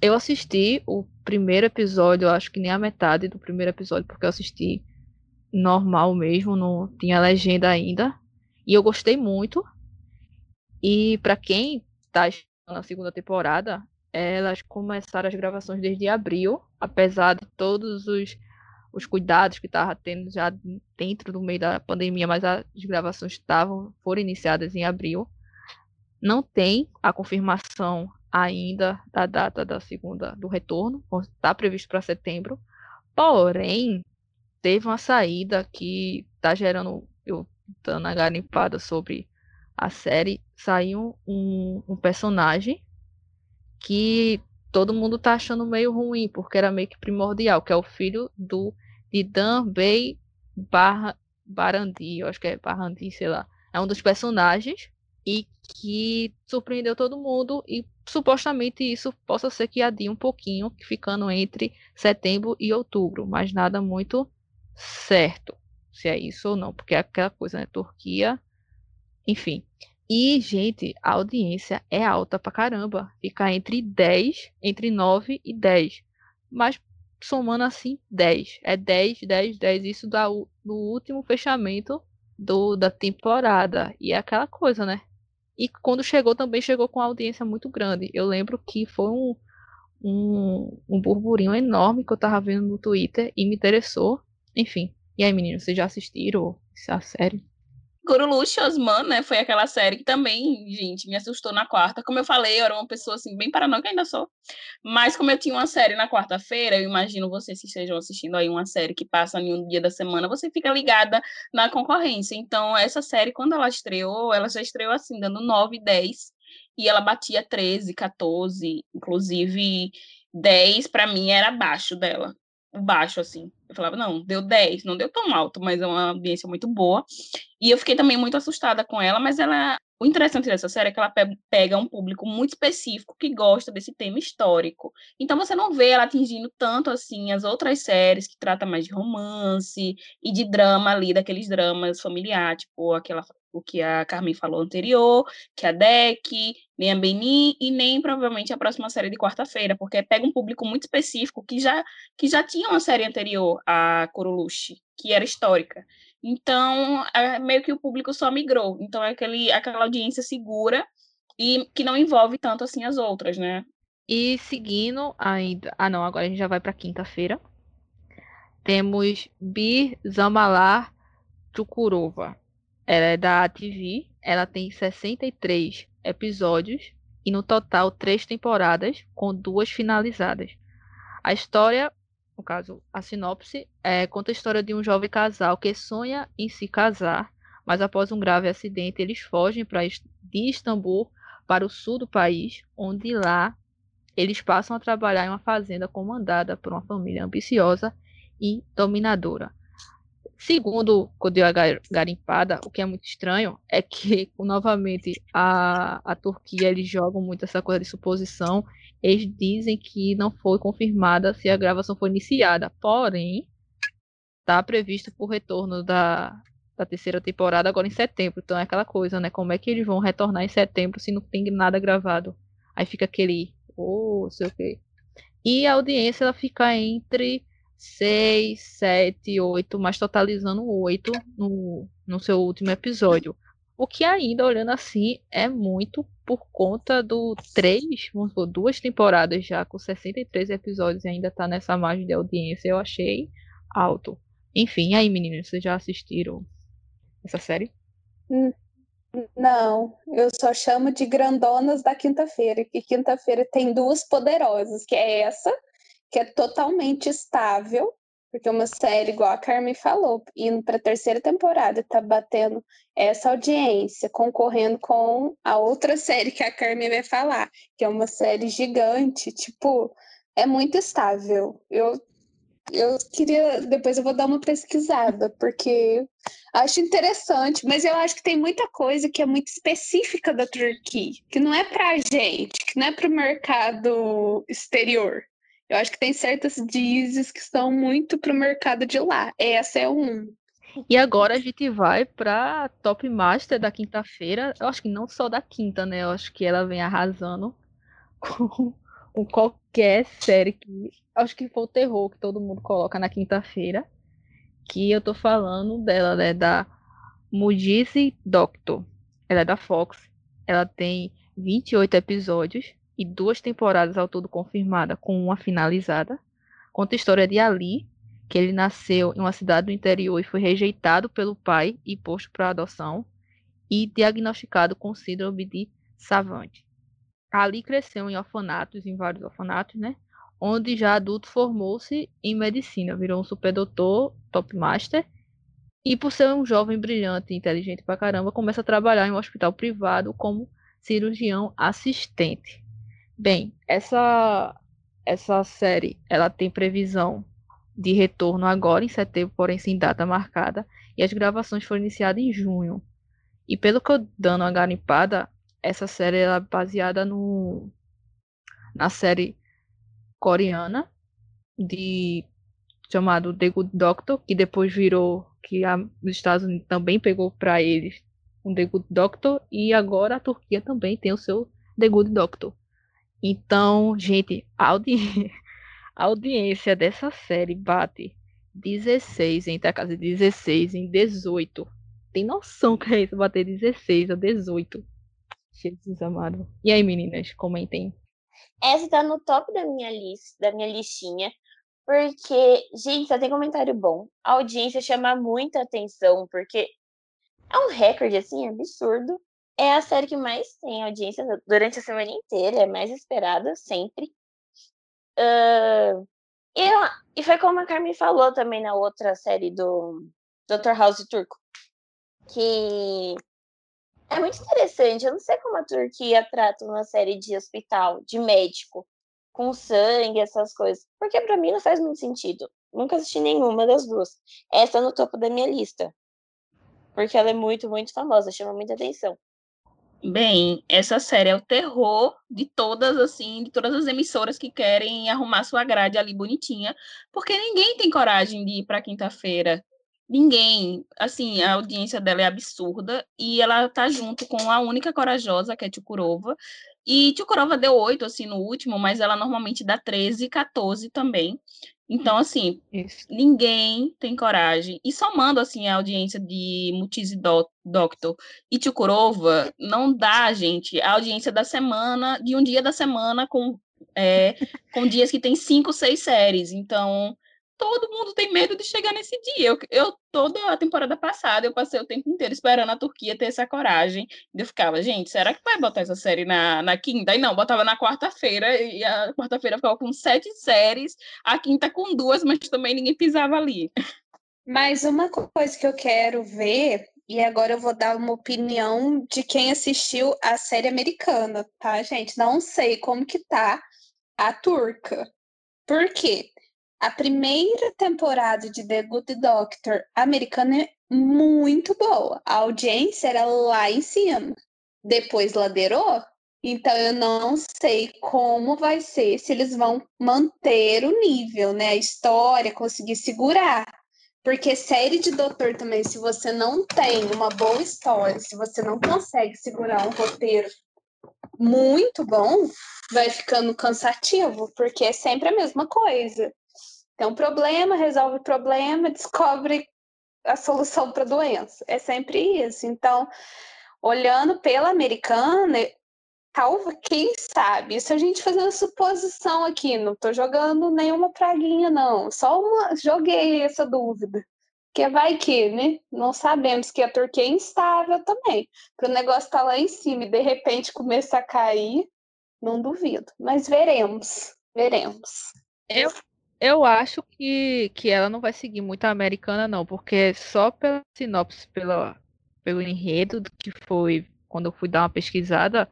eu assisti o primeiro episódio, acho que nem a metade do primeiro episódio, porque eu assisti normal mesmo, não tinha legenda ainda. E eu gostei muito. E para quem tá na segunda temporada, elas começaram as gravações desde abril, apesar de todos os, os cuidados que tava tendo já dentro do meio da pandemia, mas as gravações estavam foram iniciadas em abril. Não tem a confirmação ainda da data da segunda do retorno, está previsto para setembro. Porém, teve uma saída que está gerando, eu dando a garimpada sobre a série, saiu um, um personagem que todo mundo tá achando meio ruim, porque era meio que primordial, que é o filho do de Dan Bay Bar Barandi, eu acho que é Barandi, sei lá. É um dos personagens e que surpreendeu todo mundo e supostamente isso possa ser que adie um pouquinho, ficando entre setembro e outubro, mas nada muito certo se é isso ou não, porque é aquela coisa, né? Turquia, enfim. E, gente, a audiência é alta pra caramba. Fica entre 10, entre 9 e 10. Mas somando assim, 10. É 10, 10, 10. Isso dá o, no último fechamento do, da temporada. E é aquela coisa, né? E quando chegou, também chegou com uma audiência muito grande. Eu lembro que foi um, um, um burburinho enorme que eu tava vendo no Twitter e me interessou. Enfim. E aí, meninos, vocês já assistiram essa série? Gurulush Osman, né? Foi aquela série que também, gente, me assustou na quarta. Como eu falei, eu era uma pessoa assim, bem paranoica, ainda sou. Mas como eu tinha uma série na quarta-feira, eu imagino vocês que estejam assistindo aí uma série que passa em um dia da semana, você fica ligada na concorrência. Então, essa série, quando ela estreou, ela já estreou assim, dando 9, 10. E ela batia 13, 14, inclusive 10 para mim era abaixo dela baixo, assim. Eu falava, não, deu 10, não deu tão alto, mas é uma audiência muito boa. E eu fiquei também muito assustada com ela, mas ela. O interessante dessa série é que ela pega um público muito específico que gosta desse tema histórico. Então você não vê ela atingindo tanto assim as outras séries que tratam mais de romance e de drama ali, daqueles dramas familiares, tipo aquela o que a Carmen falou anterior, que a DEC, nem a Beni e nem provavelmente a próxima série de quarta-feira, porque pega um público muito específico que já, que já tinha uma série anterior, a Coruluche, que era histórica. Então, é meio que o público só migrou. Então, é aquele, aquela audiência segura e que não envolve tanto assim as outras, né? E seguindo ainda. Ah, não, agora a gente já vai para quinta-feira. Temos Bir Zamalar Chukurova. Ela é da TV, ela tem 63 episódios e no total três temporadas, com duas finalizadas. A história, no caso, a sinopse, é, conta a história de um jovem casal que sonha em se casar, mas após um grave acidente eles fogem pra, de Istambul para o sul do país, onde lá eles passam a trabalhar em uma fazenda comandada por uma família ambiciosa e dominadora. Segundo Codeu Garimpada, o que é muito estranho é que, novamente, a, a Turquia eles jogam muito essa coisa de suposição. Eles dizem que não foi confirmada se a gravação foi iniciada, porém, está previsto o retorno da, da terceira temporada agora em setembro. Então é aquela coisa, né? Como é que eles vão retornar em setembro se não tem nada gravado? Aí fica aquele, oh, sei o quê. E a audiência ela fica entre 6, 7, 8, mas totalizando 8 no, no seu último episódio. O que ainda, olhando assim, é muito por conta do 3, vamos supor, duas temporadas já com 63 episódios e ainda tá nessa margem de audiência, eu achei alto. Enfim, aí meninas, vocês já assistiram essa série? Não, eu só chamo de grandonas da quinta-feira, que quinta-feira tem duas poderosas, que é essa que é totalmente estável, porque uma série, igual a Carmen falou, indo para a terceira temporada, tá batendo essa audiência, concorrendo com a outra série que a Carmen vai falar, que é uma série gigante, tipo, é muito estável. Eu eu queria, depois eu vou dar uma pesquisada, porque acho interessante, mas eu acho que tem muita coisa que é muito específica da Turquia, que não é pra gente, que não é para o mercado exterior. Eu acho que tem certas dizes que são muito pro mercado de lá. Essa é um. E agora a gente vai pra Top Master da quinta-feira. Eu acho que não só da quinta, né? Eu acho que ela vem arrasando com, qualquer série que. Acho que foi o terror que todo mundo coloca na quinta-feira. Que eu tô falando dela, né? Da Mujizi Doctor. Ela é da Fox. Ela tem 28 episódios e duas temporadas ao todo confirmada, com uma finalizada. Conta a história de Ali, que ele nasceu em uma cidade do interior e foi rejeitado pelo pai e posto para adoção, e diagnosticado com síndrome de Savant. Ali cresceu em orfanatos, em vários orfanatos, né? Onde já adulto formou-se em medicina, virou um superdoutor, top master, e por ser um jovem brilhante e inteligente pra caramba, começa a trabalhar em um hospital privado como cirurgião assistente. Bem, essa essa série, ela tem previsão de retorno agora em setembro, porém sem data marcada, e as gravações foram iniciadas em junho. E pelo que eu dando uma garimpada, essa série é baseada no na série coreana de chamado The Good Doctor, que depois virou que a, os Estados Unidos também pegou para eles um The Good Doctor e agora a Turquia também tem o seu The Good Doctor. Então, gente, a, audi... a audiência dessa série bate 16 entre a casa de 16 em 18. Tem noção que é isso bater 16 a 18? Jesus amado. E aí, meninas, comentem. Essa tá no top da minha lista, da minha listinha, porque, gente, só tem comentário bom. A audiência chama muita atenção, porque é um recorde, assim, absurdo. É a série que mais tem audiência durante a semana inteira, é mais esperada sempre. Uh, e, e foi como a Carmen falou também na outra série do Dr. House Turco, que é muito interessante. Eu não sei como a Turquia trata uma série de hospital, de médico, com sangue, essas coisas. Porque para mim não faz muito sentido. Nunca assisti nenhuma das duas. Essa é no topo da minha lista. Porque ela é muito, muito famosa, chama muita atenção. Bem, essa série é o terror de todas, assim, de todas as emissoras que querem arrumar sua grade ali bonitinha, porque ninguém tem coragem de ir para quinta-feira Ninguém, assim, a audiência dela é absurda e ela tá junto com a única corajosa, que é Tchukurova. E Tchukurova deu 8, assim, no último, mas ela normalmente dá 13, 14 também. Então, assim, Isso. ninguém tem coragem. E somando, assim, a audiência de Mutizi Doctor e Tchukurova, não dá, gente, a audiência da semana, de um dia da semana com, é, com dias que tem cinco, seis séries. Então, todo mundo tem medo de chegar nesse dia. Eu, eu, toda a temporada passada, eu passei o tempo inteiro esperando a Turquia ter essa coragem. E eu ficava, gente, será que vai botar essa série na, na quinta? E não, botava na quarta-feira, e a quarta-feira ficava com sete séries, a quinta com duas, mas também ninguém pisava ali. Mas uma coisa que eu quero ver, e agora eu vou dar uma opinião de quem assistiu a série americana, tá, gente? Não sei como que tá a turca. Por quê? A primeira temporada de The Good Doctor americana é muito boa. A audiência era lá em cima. Depois ladeirou. Então eu não sei como vai ser, se eles vão manter o nível, né? A história, conseguir segurar. Porque série de doutor também, se você não tem uma boa história, se você não consegue segurar um roteiro muito bom, vai ficando cansativo, porque é sempre a mesma coisa. Tem um problema, resolve o problema, descobre a solução para a doença. É sempre isso. Então, olhando pela americana, talvez, quem sabe, isso a gente fazendo suposição aqui, não estou jogando nenhuma praguinha, não. Só uma, joguei essa dúvida. Que vai que, né? Não sabemos que a Turquia é instável também. Que o negócio está lá em cima e de repente começa a cair, não duvido. Mas veremos, veremos. Eu, eu acho que, que ela não vai seguir muito a americana, não, porque só pela sinopse, pela, pelo enredo que foi quando eu fui dar uma pesquisada,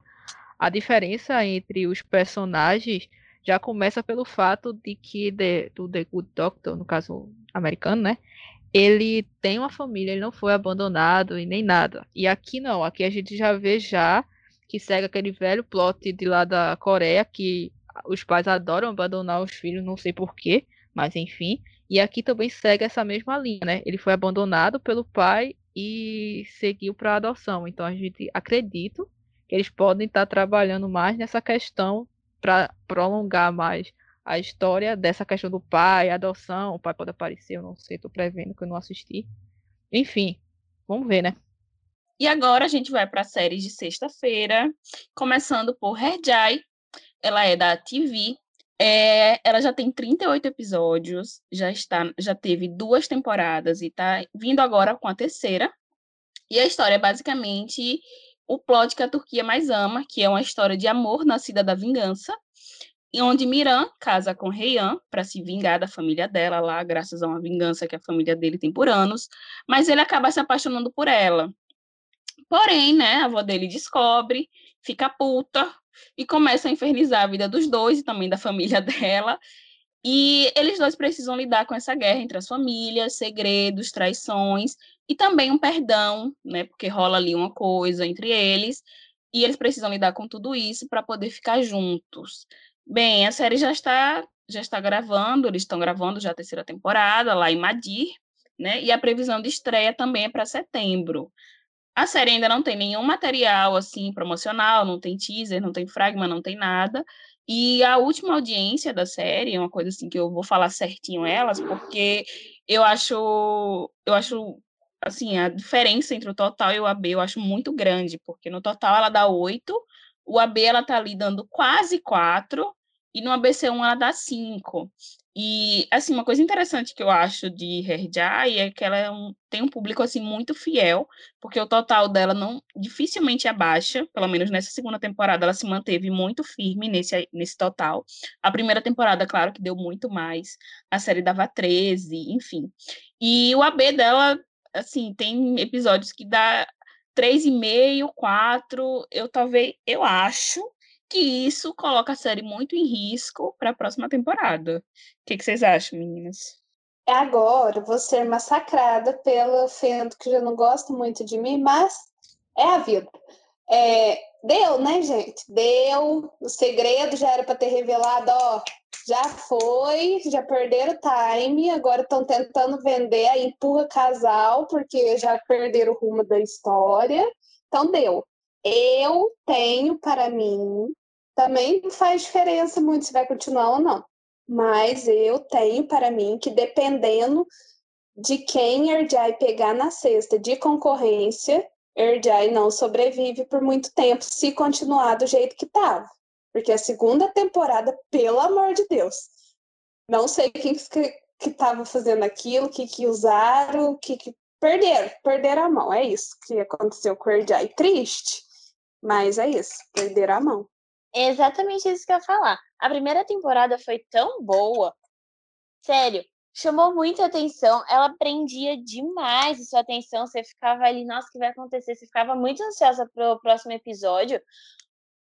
a diferença entre os personagens já começa pelo fato de que de, do The Good Doctor, no caso americano, né? Ele tem uma família, ele não foi abandonado e nem nada. E aqui não, aqui a gente já vê já que segue aquele velho plot de lá da Coreia que os pais adoram abandonar os filhos, não sei porquê, mas enfim. E aqui também segue essa mesma linha, né? Ele foi abandonado pelo pai e seguiu para adoção. Então a gente acredita que eles podem estar trabalhando mais nessa questão para prolongar mais a história dessa questão do pai, adoção. O pai pode aparecer, eu não sei, estou prevendo que eu não assisti. Enfim, vamos ver, né? E agora a gente vai para a série de sexta-feira, começando por Herjai, ela é da TV. É, ela já tem 38 episódios, já está, já teve duas temporadas e está vindo agora com a terceira. E a história é basicamente o plot que a Turquia mais ama, que é uma história de amor nascida da vingança, onde Miran casa com Reian para se vingar da família dela lá, graças a uma vingança que a família dele tem por anos, mas ele acaba se apaixonando por ela. Porém, né, a avó dele descobre, fica puta, e começa a infernizar a vida dos dois e também da família dela. E eles dois precisam lidar com essa guerra entre as famílias, segredos, traições e também um perdão, né? Porque rola ali uma coisa entre eles e eles precisam lidar com tudo isso para poder ficar juntos. Bem, a série já está já está gravando, eles estão gravando já a terceira temporada lá em Madir, né? E a previsão de estreia também é para setembro. A série ainda não tem nenhum material assim promocional, não tem teaser, não tem fragma, não tem nada. E a última audiência da série, uma coisa assim que eu vou falar certinho elas, porque eu acho eu acho assim, a diferença entre o total e o AB eu acho muito grande, porque no total ela dá 8, o AB ela tá ali dando quase 4 e no ABC1 ela dá 5. E, assim, uma coisa interessante que eu acho de Herjai é que ela é um, tem um público, assim, muito fiel, porque o total dela não dificilmente abaixa, pelo menos nessa segunda temporada ela se manteve muito firme nesse, nesse total. A primeira temporada, claro, que deu muito mais, a série dava 13, enfim. E o AB dela, assim, tem episódios que dá 3,5, 4, eu talvez, eu acho que isso coloca a série muito em risco para a próxima temporada. O que, que, vocês acham, meninas? Agora vou ser massacrada pela Fendo, que já não gosta muito de mim, mas é a vida. É, deu, né, gente? Deu. O segredo já era para ter revelado, ó. Já foi, já perderam o time, agora estão tentando vender, aí empurra casal, porque já perderam o rumo da história. Então deu. Eu tenho para mim também não faz diferença muito se vai continuar ou não. Mas eu tenho para mim que dependendo de quem Erjai pegar na cesta de concorrência, Erjai não sobrevive por muito tempo se continuar do jeito que estava. Porque a segunda temporada, pelo amor de Deus, não sei quem que estava fazendo aquilo, o que, que usaram, o que, que perderam, perderam a mão. É isso que aconteceu com o Erjai. Triste, mas é isso, perderam a mão. É exatamente isso que eu ia falar. A primeira temporada foi tão boa. Sério, chamou muita atenção. Ela prendia demais a sua atenção. Você ficava ali, nossa, o que vai acontecer? Você ficava muito ansiosa pro próximo episódio.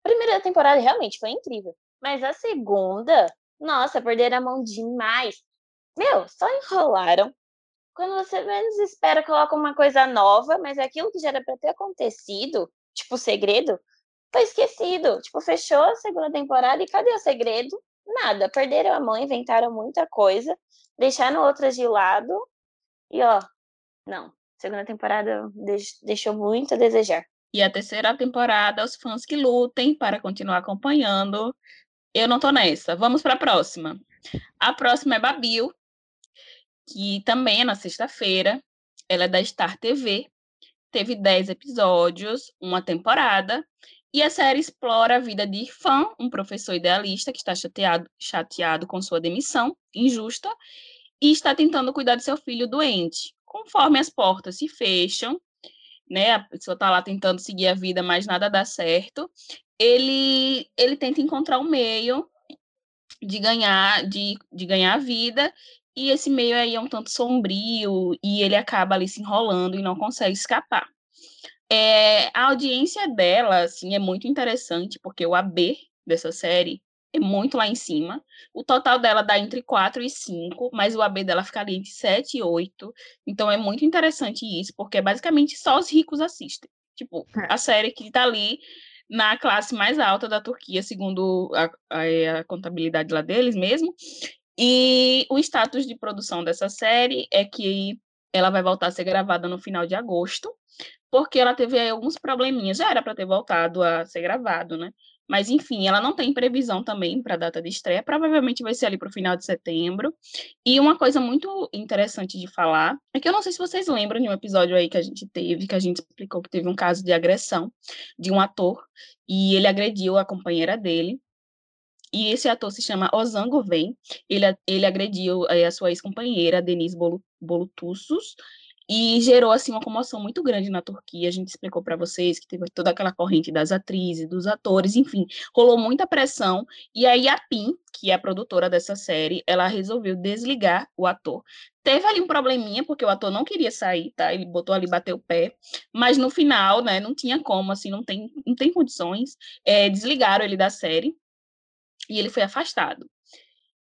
A primeira temporada realmente foi incrível. Mas a segunda, nossa, perderam a mão demais. Meu, só enrolaram. Quando você menos espera, coloca uma coisa nova, mas é aquilo que já era pra ter acontecido, tipo segredo, foi esquecido. Tipo, fechou a segunda temporada e cadê o segredo? Nada. Perderam a mão, inventaram muita coisa, deixaram outras de lado e ó, não. Segunda temporada deixou muito a desejar. E a terceira temporada, os fãs que lutem para continuar acompanhando. Eu não tô nessa. Vamos para a próxima. A próxima é Babil, que também é na sexta-feira. Ela é da Star TV. Teve 10 episódios, uma temporada. E a série explora a vida de Irfan, um professor idealista que está chateado, chateado com sua demissão injusta e está tentando cuidar de seu filho doente. Conforme as portas se fecham, né, a pessoa está lá tentando seguir a vida, mas nada dá certo, ele, ele tenta encontrar um meio de ganhar, de, de ganhar a vida e esse meio aí é um tanto sombrio e ele acaba ali se enrolando e não consegue escapar. É, a audiência dela, assim, é muito interessante, porque o AB dessa série é muito lá em cima. O total dela dá entre 4 e 5, mas o AB dela fica ali entre 7 e 8. Então é muito interessante isso, porque basicamente só os ricos assistem. Tipo, é. a série que tá ali na classe mais alta da Turquia, segundo a, a, a contabilidade lá deles mesmo. E o status de produção dessa série é que ela vai voltar a ser gravada no final de agosto porque ela teve alguns probleminhas. Já era para ter voltado a ser gravado, né? Mas, enfim, ela não tem previsão também para a data de estreia. Provavelmente vai ser ali para o final de setembro. E uma coisa muito interessante de falar é que eu não sei se vocês lembram de um episódio aí que a gente teve, que a gente explicou que teve um caso de agressão de um ator e ele agrediu a companheira dele. E esse ator se chama Ozan Gouveia. Ele, ele agrediu eh, a sua ex-companheira, Denise Bolutussos, e gerou assim uma comoção muito grande na Turquia. A gente explicou para vocês que teve toda aquela corrente das atrizes, dos atores, enfim, rolou muita pressão. E aí a Pim, que é a produtora dessa série, ela resolveu desligar o ator. Teve ali um probleminha porque o ator não queria sair, tá? Ele botou ali bater o pé, mas no final, né, não tinha como, assim, não tem, não tem condições. É, desligaram ele da série e ele foi afastado.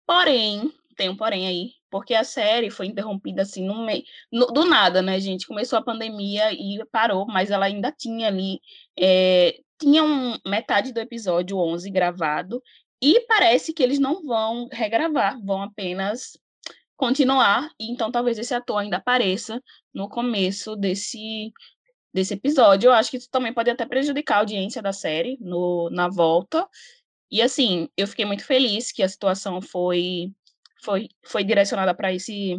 Porém, tem um porém aí, porque a série foi interrompida assim no meio, do nada, né, gente? Começou a pandemia e parou, mas ela ainda tinha ali, é, tinha um, metade do episódio 11 gravado, E parece que eles não vão regravar, vão apenas continuar, e então talvez esse ator ainda apareça no começo desse, desse episódio. Eu acho que isso também pode até prejudicar a audiência da série no, na volta. E assim, eu fiquei muito feliz que a situação foi foi, foi direcionada para esse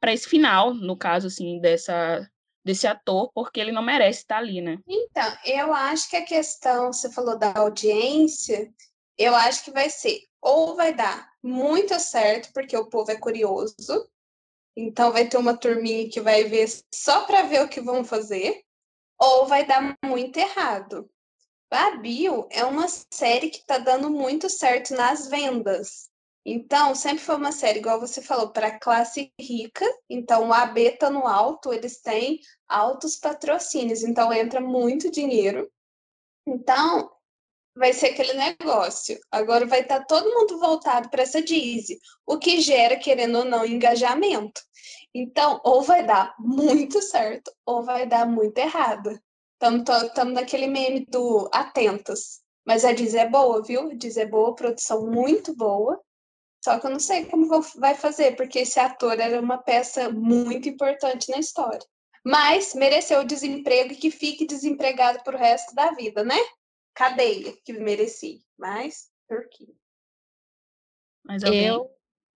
para esse final, no caso assim, dessa desse ator, porque ele não merece estar ali, né? Então, eu acho que a questão, você falou da audiência, eu acho que vai ser ou vai dar muito certo, porque o povo é curioso, então vai ter uma turminha que vai ver só para ver o que vão fazer, ou vai dar muito errado. A Bio é uma série que está dando muito certo nas vendas. Então, sempre foi uma série, igual você falou, para classe rica. Então, o AB está no alto, eles têm altos patrocínios, então entra muito dinheiro. Então, vai ser aquele negócio. Agora vai estar tá todo mundo voltado para essa Dizzy, o que gera, querendo ou não, engajamento. Então, ou vai dar muito certo, ou vai dar muito errado. Estamos naquele meme do atentos. Mas a Diz é boa, viu? A Diz é boa, produção muito boa. Só que eu não sei como vou, vai fazer, porque esse ator era uma peça muito importante na história. Mas mereceu o desemprego e que fique desempregado pro resto da vida, né? Cadeia que merecia. Mas, Turquia. Mas eu,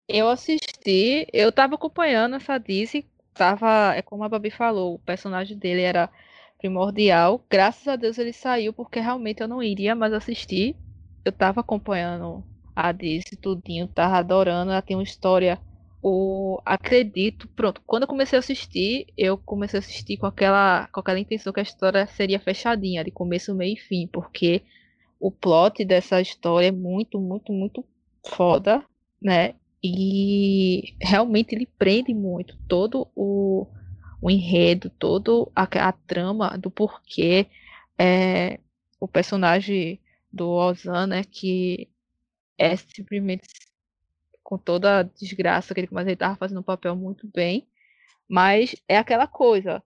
eu assisti, eu tava acompanhando essa Disney, tava, é como a Babi falou, o personagem dele era primordial. Graças a Deus ele saiu, porque realmente eu não iria mais assistir. Eu tava acompanhando a Disney tudinho, tava adorando. Ela tem uma história. O acredito, pronto. Quando eu comecei a assistir, eu comecei a assistir com aquela, com aquela intenção que a história seria fechadinha, de começo, meio e fim, porque o plot dessa história é muito, muito, muito foda, né? E realmente ele prende muito todo o, o enredo, toda a, a, trama do porquê é, o personagem do Ozan, né, que é simplesmente com toda a desgraça que ele, mas ele estava fazendo um papel muito bem, mas é aquela coisa,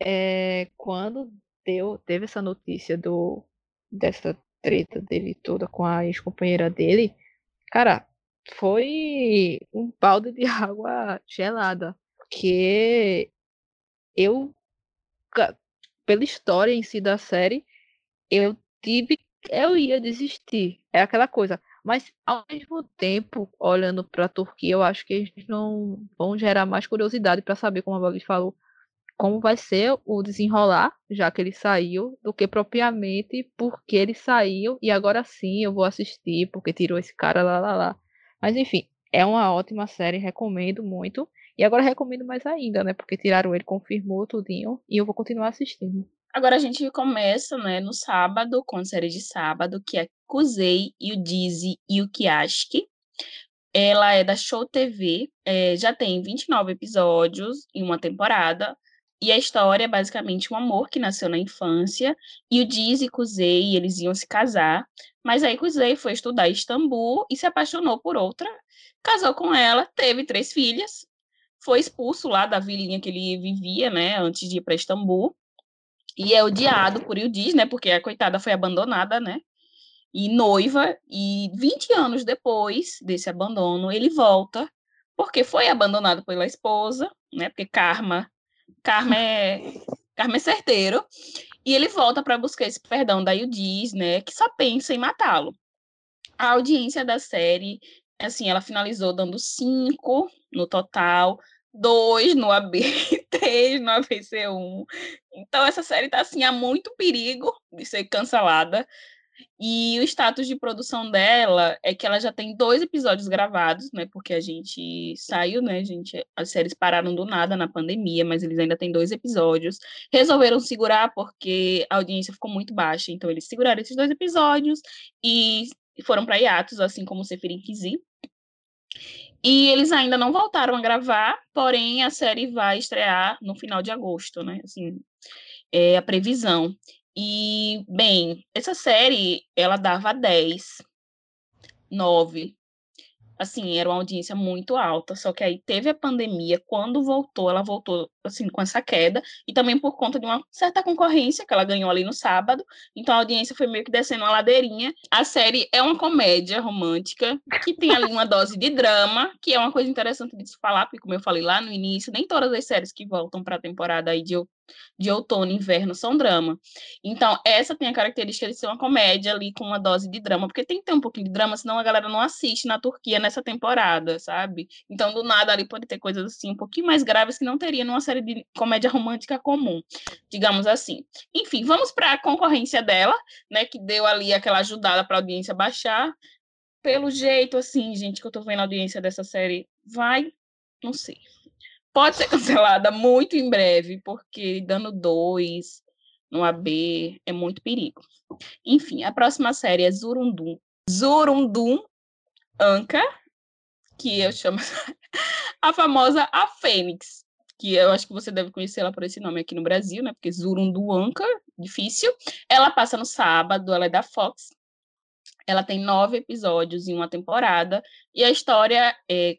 é, quando deu, teve essa notícia do dessa treta dele toda com a ex-companheira dele, cara, foi um balde de água gelada, porque eu, pela história em si da série, eu tive, eu ia desistir. É aquela coisa. Mas, ao mesmo tempo, olhando para a Turquia, eu acho que eles não vão gerar mais curiosidade para saber, como a Bob falou, como vai ser o desenrolar, já que ele saiu, do que propriamente porque ele saiu e agora sim eu vou assistir, porque tirou esse cara lá, lá, lá. Mas, enfim, é uma ótima série, recomendo muito. E agora recomendo mais ainda, né? Porque tiraram ele, confirmou tudinho. E eu vou continuar assistindo. Agora a gente começa, né, no sábado, com a série de sábado, que é Kuzei, Yudizi e Yukiashiki. Ela é da Show TV, é, já tem 29 episódios em uma temporada. E a história é basicamente um amor que nasceu na infância. E o Diz e Kuzei, eles iam se casar. Mas aí Kuzei foi estudar em Istambul e se apaixonou por outra. Casou com ela, teve três filhas foi expulso lá da vilinha que ele vivia, né, antes de ir para Istambul. E é odiado por Ildiz, né, porque a coitada foi abandonada, né, e noiva, e 20 anos depois desse abandono, ele volta, porque foi abandonado pela esposa, né, porque karma, karma é, karma é certeiro, e ele volta para buscar esse perdão da Ildiz, né, que só pensa em matá-lo. A audiência da série, assim, ela finalizou dando cinco no total, dois no AB, três no ABC1. Então essa série tá assim há muito perigo de ser cancelada. E o status de produção dela é que ela já tem dois episódios gravados, né? Porque a gente saiu, né, gente? As séries pararam do nada na pandemia, mas eles ainda têm dois episódios. Resolveram segurar porque a audiência ficou muito baixa, então eles seguraram esses dois episódios e foram para hiatos, assim como o Seferin Kizi. E eles ainda não voltaram a gravar, porém a série vai estrear no final de agosto, né? Assim, é a previsão. E, bem, essa série, ela dava 10, 9. Assim, era uma audiência muito alta, só que aí teve a pandemia, quando voltou, ela voltou assim, com essa queda, e também por conta de uma certa concorrência que ela ganhou ali no sábado, então a audiência foi meio que descendo uma ladeirinha. A série é uma comédia romântica, que tem ali uma dose de drama, que é uma coisa interessante de se falar, porque como eu falei lá no início, nem todas as séries que voltam para a temporada aí de de outono e inverno são drama. Então, essa tem a característica de ser uma comédia ali com uma dose de drama, porque tem que ter um pouquinho de drama, senão a galera não assiste na Turquia nessa temporada, sabe? Então, do nada ali pode ter coisas assim um pouquinho mais graves que não teria numa série de comédia romântica comum, digamos assim. Enfim, vamos para a concorrência dela, né, que deu ali aquela ajudada para a audiência baixar. Pelo jeito assim, gente, que eu tô vendo a audiência dessa série vai, não sei pode ser cancelada muito em breve, porque dando dois no AB é muito perigo. Enfim, a próxima série é Zurundum. Zurundum Anka, que eu chamo a famosa A Fênix, que eu acho que você deve conhecer ela por esse nome aqui no Brasil, né? Porque Zurundum Anka, difícil. Ela passa no sábado, ela é da Fox. Ela tem nove episódios em uma temporada, e a história é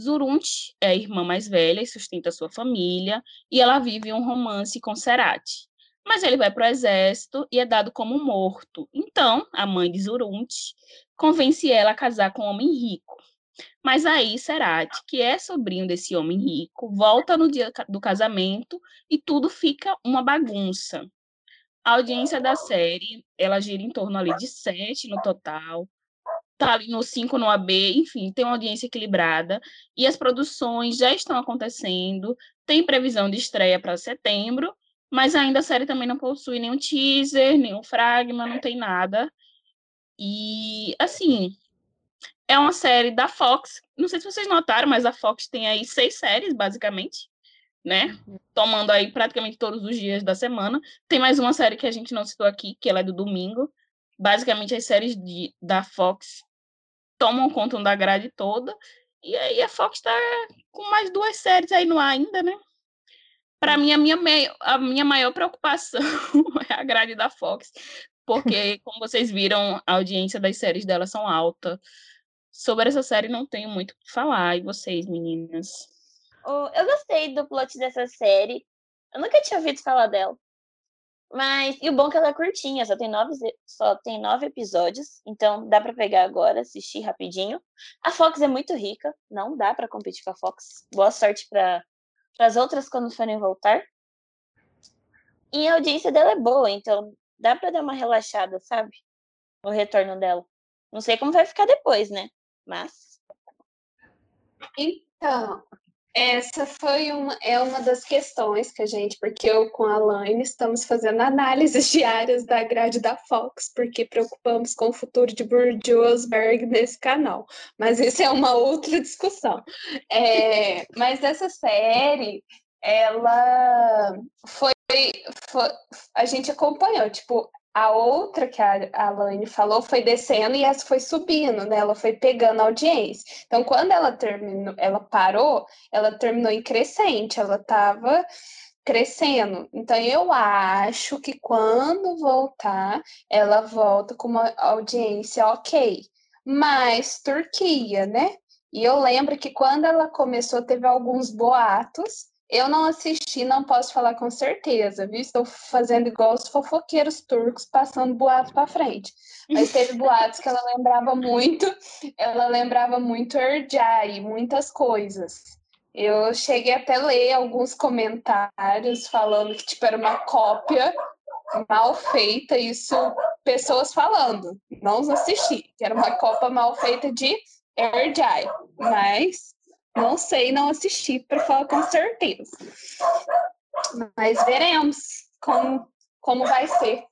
Zurunt é a irmã mais velha e sustenta sua família, e ela vive um romance com Serati. Mas ele vai para o exército e é dado como morto. Então, a mãe de Zurunt convence ela a casar com um homem rico. Mas aí, Serati, que é sobrinho desse homem rico, volta no dia do casamento e tudo fica uma bagunça. A audiência da série, ela gira em torno ali de sete no total, tá ali no 5 no AB, enfim, tem uma audiência equilibrada e as produções já estão acontecendo, tem previsão de estreia para setembro, mas ainda a série também não possui nenhum teaser, nenhum fragma, não tem nada. E assim, é uma série da Fox. Não sei se vocês notaram, mas a Fox tem aí seis séries, basicamente, né? Uhum. Tomando aí praticamente todos os dias da semana. Tem mais uma série que a gente não citou aqui, que ela é do domingo, basicamente as séries de, da Fox tomam conta da grade toda, e aí a Fox está com mais duas séries aí no ar ainda, né? Para mim, a minha, a minha maior preocupação é a grade da Fox, porque, como vocês viram, a audiência das séries dela são alta. Sobre essa série não tenho muito o que falar. E vocês, meninas? Eu gostei do plot dessa série. Eu nunca tinha ouvido falar dela. Mas, e o bom é que ela é curtinha, só tem nove, só tem nove episódios, então dá para pegar agora, assistir rapidinho. A Fox é muito rica, não dá para competir com a Fox. Boa sorte para as outras quando forem voltar. E a audiência dela é boa, então dá para dar uma relaxada, sabe? O retorno dela. Não sei como vai ficar depois, né? Mas. Então, essa foi uma, é uma das questões que a gente, porque eu com a Laine estamos fazendo análises diárias da grade da Fox, porque preocupamos com o futuro de Burjosberg nesse canal. Mas isso é uma outra discussão. É, mas essa série, ela foi, foi, a gente acompanhou, tipo, a outra que a, a falou foi descendo e essa foi subindo, né? Ela foi pegando audiência. Então, quando ela terminou, ela parou, ela terminou em crescente, ela estava crescendo. Então, eu acho que quando voltar, ela volta com uma audiência ok. Mas Turquia, né? E eu lembro que quando ela começou, teve alguns boatos eu não assisti, não posso falar com certeza, viu? Estou fazendo igual os fofoqueiros turcos, passando boatos para frente. Mas teve boatos que ela lembrava muito, ela lembrava muito Erjai, muitas coisas. Eu cheguei até a ler alguns comentários falando que tipo, era uma cópia mal feita, isso pessoas falando, não assisti, que era uma cópia mal feita de Erjai, mas não sei, não assisti para falar com certeza. Mas veremos como, como vai ser.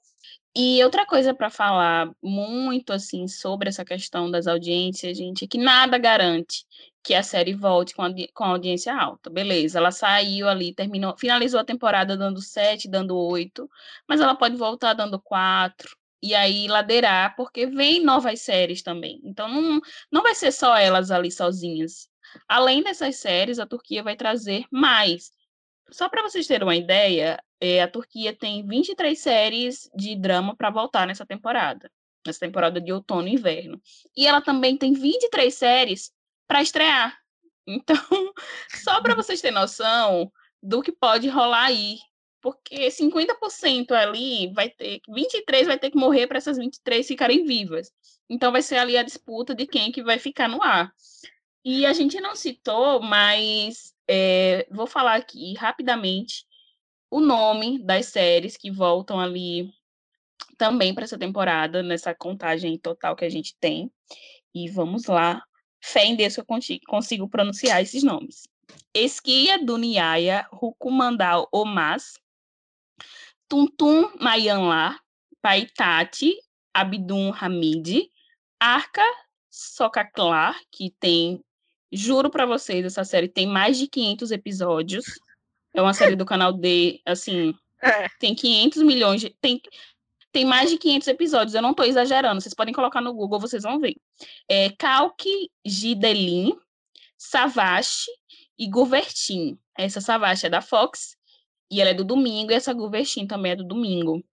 E outra coisa para falar muito assim sobre essa questão das audiências, gente, é que nada garante que a série volte com, a, com audiência alta. Beleza, ela saiu ali, terminou, finalizou a temporada dando sete, dando oito, mas ela pode voltar dando quatro e aí ladeirar, porque vem novas séries também. Então não, não vai ser só elas ali sozinhas. Além dessas séries, a Turquia vai trazer mais. Só para vocês terem uma ideia, é, a Turquia tem 23 séries de drama para voltar nessa temporada, nessa temporada de outono e inverno. E ela também tem 23 séries para estrear. Então, só para vocês terem noção, do que pode rolar aí. Porque 50% ali vai ter, 23 vai ter que morrer para essas 23 ficarem vivas. Então vai ser ali a disputa de quem que vai ficar no ar. E a gente não citou, mas é, vou falar aqui rapidamente o nome das séries que voltam ali também para essa temporada, nessa contagem total que a gente tem. E vamos lá. Fé em Deus que eu consigo pronunciar esses nomes. Esquia Duniaya Rukumandal Omas, Tuntum Mayanla, Paitati Abdun Hamid, Arca Sokaklar, que tem, juro para vocês, essa série tem mais de 500 episódios. É uma série do canal D, assim, é. tem 500 milhões de, tem tem mais de 500 episódios, eu não estou exagerando, vocês podem colocar no Google, vocês vão ver. É Kalki Gidelin, Savage e Guvertin. Essa Savage é da Fox e ela é do domingo, e essa Guvertin também é do domingo.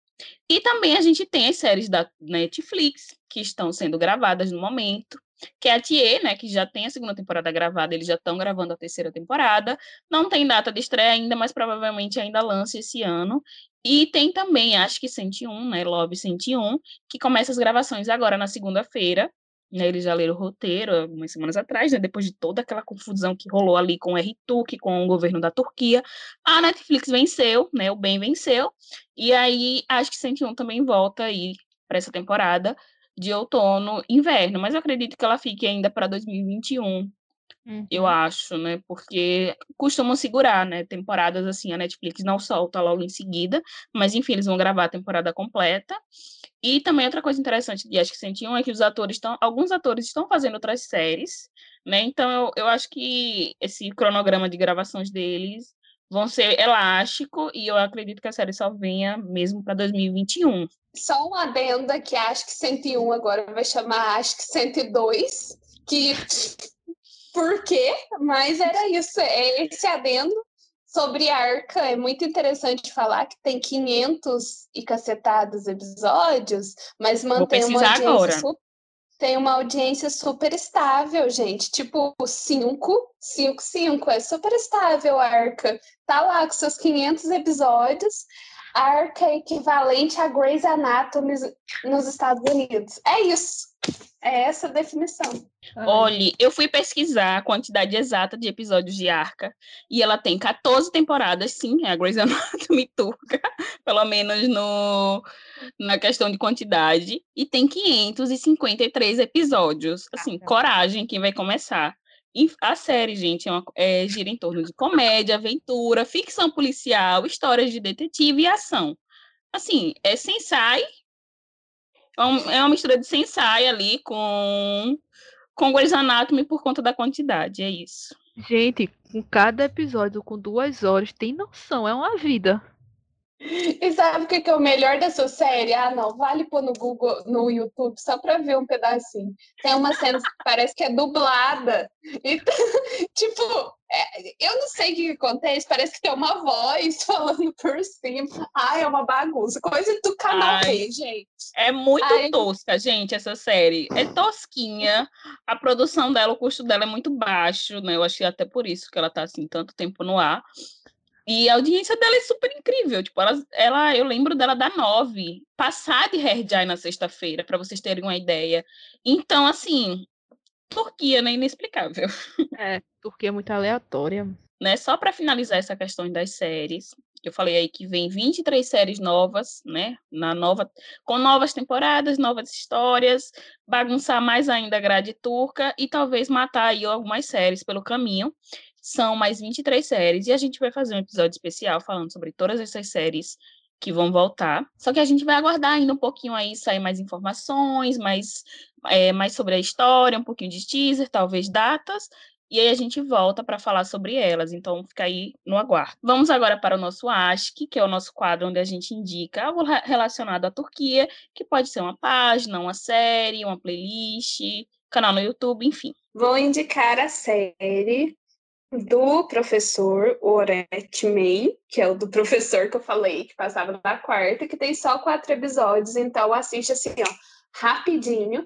E também a gente tem as séries da Netflix, que estão sendo gravadas no momento, que é a né, que já tem a segunda temporada gravada, eles já estão gravando a terceira temporada. Não tem data de estreia ainda, mas provavelmente ainda lança esse ano. E tem também, acho que 101, né, Love 101, que começa as gravações agora na segunda-feira. Né, eles já leram o roteiro algumas semanas atrás, né, depois de toda aquela confusão que rolou ali com o RTUC, com o governo da Turquia. A Netflix venceu, né, o bem venceu. E aí, acho que 101 também volta aí para essa temporada de outono, inverno, mas eu acredito que ela fique ainda para 2021. Uhum. Eu acho, né? Porque costumam segurar, né? Temporadas assim, a Netflix não solta logo em seguida, mas enfim, eles vão gravar a temporada completa. E também outra coisa interessante de Acho que 101 é que os atores estão, alguns atores estão fazendo outras séries, né? Então eu, eu acho que esse cronograma de gravações deles vão ser elástico e eu acredito que a série só venha mesmo para 2021. Só um adendo que acho que 101 agora vai chamar acho que 102, que por quê? Mas era isso, é esse adendo sobre Arca é muito interessante falar que tem 500 e cacetados episódios, mas mantém uma audiência agora. super tem uma audiência super estável, gente. Tipo, 5, 5, 5. É super estável a Arca. Tá lá com seus 500 episódios. A Arca é equivalente a Grey's Anatomy nos Estados Unidos. É isso. É essa a definição. Olhe, eu fui pesquisar a quantidade exata de episódios de Arca e ela tem 14 temporadas, sim, é a Grey's Anatomy turca, pelo menos no, na questão de quantidade, e tem 553 episódios. Assim, coragem quem vai começar. A série, gente, é uma, é, gira em torno de comédia, aventura, ficção policial, histórias de detetive e ação. Assim, é sensai é, é uma mistura de sensai ali com com Grey's Anatomy por conta da quantidade, é isso. Gente, com cada episódio com duas horas, tem noção, é uma vida. E sabe o que é o melhor dessa série? Ah, não, vale pôr no Google, no YouTube, só para ver um pedacinho. Tem uma cena que parece que é dublada. E, tipo, é, eu não sei o que acontece, parece que tem uma voz falando por cima. Ai, é uma bagunça. Coisa do canal Ai, gente. É muito Ai, tosca, gente, essa série. É tosquinha. A produção dela, o custo dela é muito baixo, né? Eu achei até por isso que ela tá assim tanto tempo no ar. E a audiência dela é super incrível. Tipo, ela, ela eu lembro dela da nove, passar de Herjai na sexta-feira, para vocês terem uma ideia. Então, assim, Turquia, né? Inexplicável. É, Turquia é muito aleatória. Né? Só para finalizar essa questão das séries, eu falei aí que vem 23 séries novas, né? Na nova, com novas temporadas, novas histórias, bagunçar mais ainda a grade turca e talvez matar aí algumas séries pelo caminho. São mais 23 séries e a gente vai fazer um episódio especial falando sobre todas essas séries que vão voltar. Só que a gente vai aguardar ainda um pouquinho aí sair mais informações, mais, é, mais sobre a história, um pouquinho de teaser, talvez datas, e aí a gente volta para falar sobre elas. Então fica aí no aguardo. Vamos agora para o nosso ASC, que é o nosso quadro onde a gente indica algo relacionado à Turquia, que pode ser uma página, uma série, uma playlist, canal no YouTube, enfim. Vou indicar a série do professor Oret May, que é o do professor que eu falei, que passava na quarta, que tem só quatro episódios, então assiste assim, ó, rapidinho.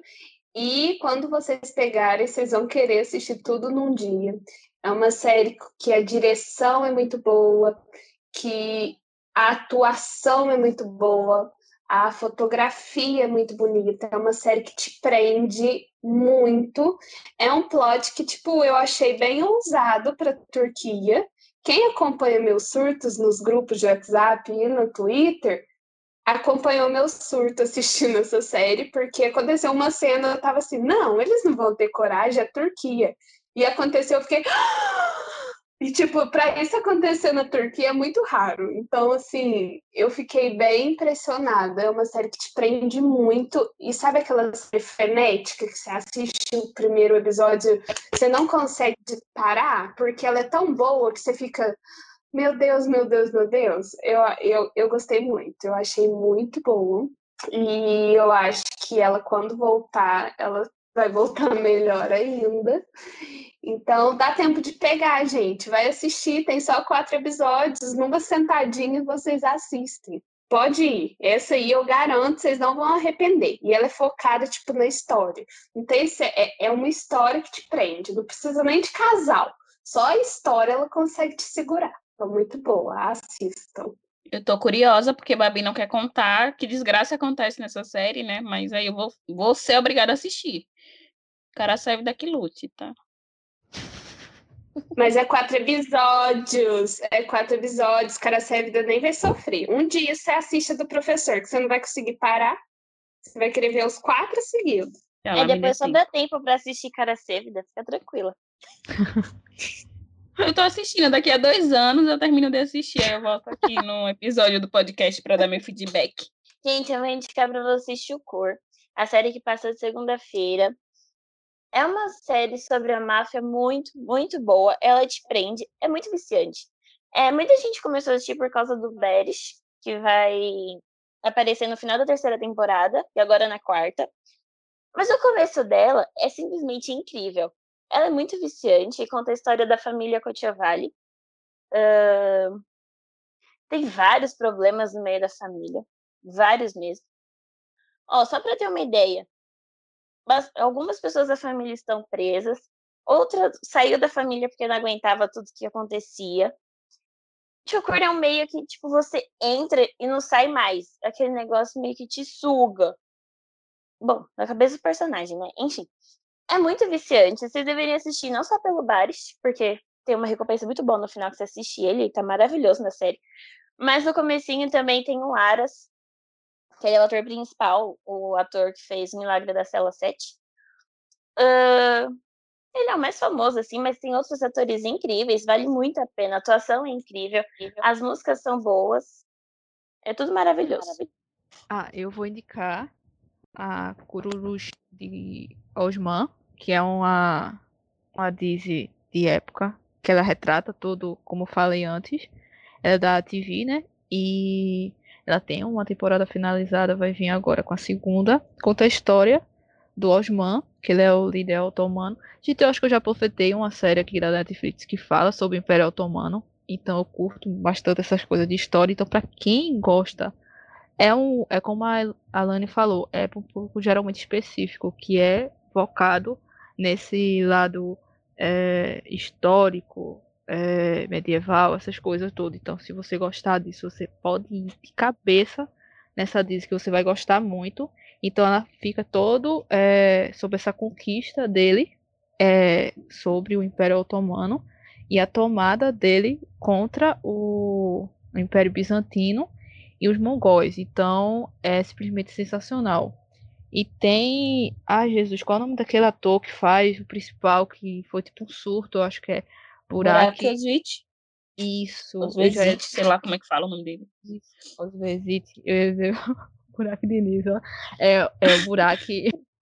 E quando vocês pegarem, vocês vão querer assistir tudo num dia. É uma série que a direção é muito boa, que a atuação é muito boa, a fotografia é muito bonita, é uma série que te prende muito. É um plot que, tipo, eu achei bem ousado para Turquia. Quem acompanha meus surtos nos grupos de WhatsApp e no Twitter acompanhou meu surto assistindo essa série, porque aconteceu uma cena, eu tava assim, não, eles não vão ter coragem, é Turquia. E aconteceu, eu fiquei. E, tipo, para isso acontecer na Turquia é muito raro. Então, assim, eu fiquei bem impressionada. É uma série que te prende muito. E sabe aquela série frenética que você assiste o primeiro episódio, você não consegue parar, porque ela é tão boa que você fica. Meu Deus, meu Deus, meu Deus. Eu, eu, eu gostei muito. Eu achei muito boa. E eu acho que ela, quando voltar, ela vai voltar melhor ainda. Então dá tempo de pegar, gente. Vai assistir, tem só quatro episódios, numa sentadinha vocês assistem. Pode ir. Essa aí eu garanto, vocês não vão arrepender. E ela é focada, tipo, na história. Então, esse é, é uma história que te prende. Não precisa nem de casal. Só a história ela consegue te segurar. Então, muito boa. Assistam. Eu tô curiosa, porque Babi não quer contar que desgraça acontece nessa série, né? Mas aí eu vou, vou ser obrigada a assistir. O cara serve daqui lute, tá? Mas é quatro episódios. É quatro episódios. Cara, a vida nem vai sofrer. Um dia você assiste do professor, que você não vai conseguir parar. Você vai querer ver os quatro seguidos. É, depois só dá tempo pra assistir Cara Sérvida. Fica tranquila. eu tô assistindo. Daqui a dois anos eu termino de assistir. Aí eu volto aqui no episódio do podcast pra dar meu feedback. Gente, eu vou indicar pra você Chucor. A série que passa de segunda-feira. É uma série sobre a máfia muito, muito boa. Ela te prende, é muito viciante. É, muita gente começou a assistir por causa do Beres, que vai aparecer no final da terceira temporada e agora na quarta. Mas o começo dela é simplesmente incrível. Ela é muito viciante e conta a história da família Cotiavale. Uh, tem vários problemas no meio da família, vários mesmo. Ó, só para ter uma ideia, algumas pessoas da família estão presas, outra saiu da família porque não aguentava tudo que acontecia. Chukur é um meio que, tipo, você entra e não sai mais. Aquele negócio meio que te suga. Bom, na cabeça do personagem, né? Enfim. É muito viciante. Vocês deveriam assistir não só pelo Baris, porque tem uma recompensa muito boa no final que você assiste ele, ele tá maravilhoso na série. Mas no comecinho também tem o Aras, que ele é o ator principal, o ator que fez Milagre da Cela 7. Uh, ele é o mais famoso, assim, mas tem outros atores incríveis, vale muito a pena. A atuação é incrível, as músicas são boas. É tudo maravilhoso. Ah, eu vou indicar a Cururus de Osman, que é uma, uma Disney de época, que ela retrata tudo, como falei antes. Ela é da TV, né? E ela tem uma temporada finalizada, vai vir agora com a segunda. Conta a história do Osman, que ele é o líder otomano. Gente, eu acho que eu já profetei uma série aqui da Netflix que fala sobre o Império Otomano. Então eu curto bastante essas coisas de história. Então, para quem gosta, é um. É como a Alane falou, é um público geralmente específico, que é focado nesse lado é, histórico, é, medieval, essas coisas todas. Então, se você gostar disso, você pode ir de cabeça nessa Disney que você vai gostar muito. Então, ela fica todo é, sobre essa conquista dele é, sobre o Império Otomano e a tomada dele contra o, Império Bizantino e os mongóis. Então, é simplesmente sensacional. E tem. Ah, Jesus, qual é o nome daquele ator que faz o principal, que foi tipo um surto, eu acho que é Burak. Burak Isso. Osvezit, sei lá como é que fala o nome dele. Osvezit, eu ia dizer Burak Diniz, ó. É, é o Burak.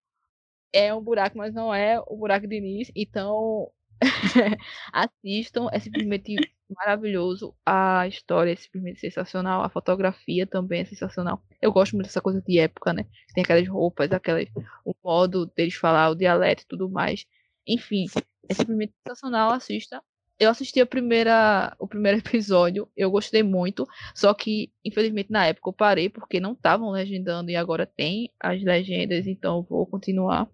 é um buraco, mas não é o Burak Diniz. Então, assistam, é simplesmente maravilhoso. A história é simplesmente sensacional. A fotografia também é sensacional. Eu gosto muito dessa coisa de época, né? Tem aquelas roupas, aquelas, o modo deles falar, o dialeto e tudo mais. Enfim, é simplesmente sensacional. Assista eu assisti a primeira, o primeiro episódio, eu gostei muito, só que infelizmente na época eu parei porque não estavam legendando e agora tem as legendas, então vou continuar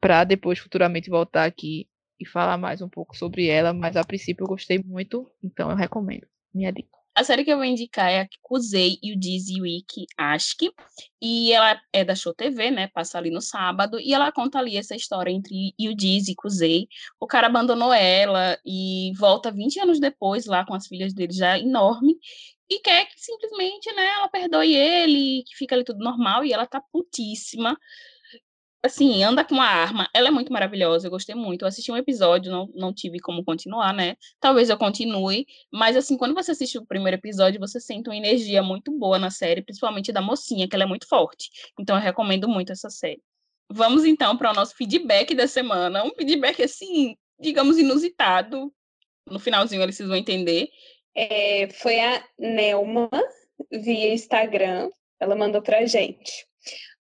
para depois futuramente voltar aqui e falar mais um pouco sobre ela, mas a princípio eu gostei muito, então eu recomendo. Minha dica. A série que eu vou indicar é a Kuzei e o Dizzy Week Ashki. E ela é da Show TV, né? Passa ali no sábado. E ela conta ali essa história entre Yudizi e Kuzei. O cara abandonou ela e volta 20 anos depois, lá com as filhas dele já enorme. E quer que simplesmente, né, ela perdoe ele, que fica ali tudo normal. E ela tá putíssima assim, anda com uma arma. Ela é muito maravilhosa, eu gostei muito. Eu assisti um episódio, não, não tive como continuar, né? Talvez eu continue, mas assim, quando você assiste o primeiro episódio, você sente uma energia muito boa na série, principalmente da mocinha, que ela é muito forte. Então eu recomendo muito essa série. Vamos então para o nosso feedback da semana. Um feedback assim, digamos inusitado. No finalzinho eles vão entender. É, foi a Nelma via Instagram. Ela mandou pra gente.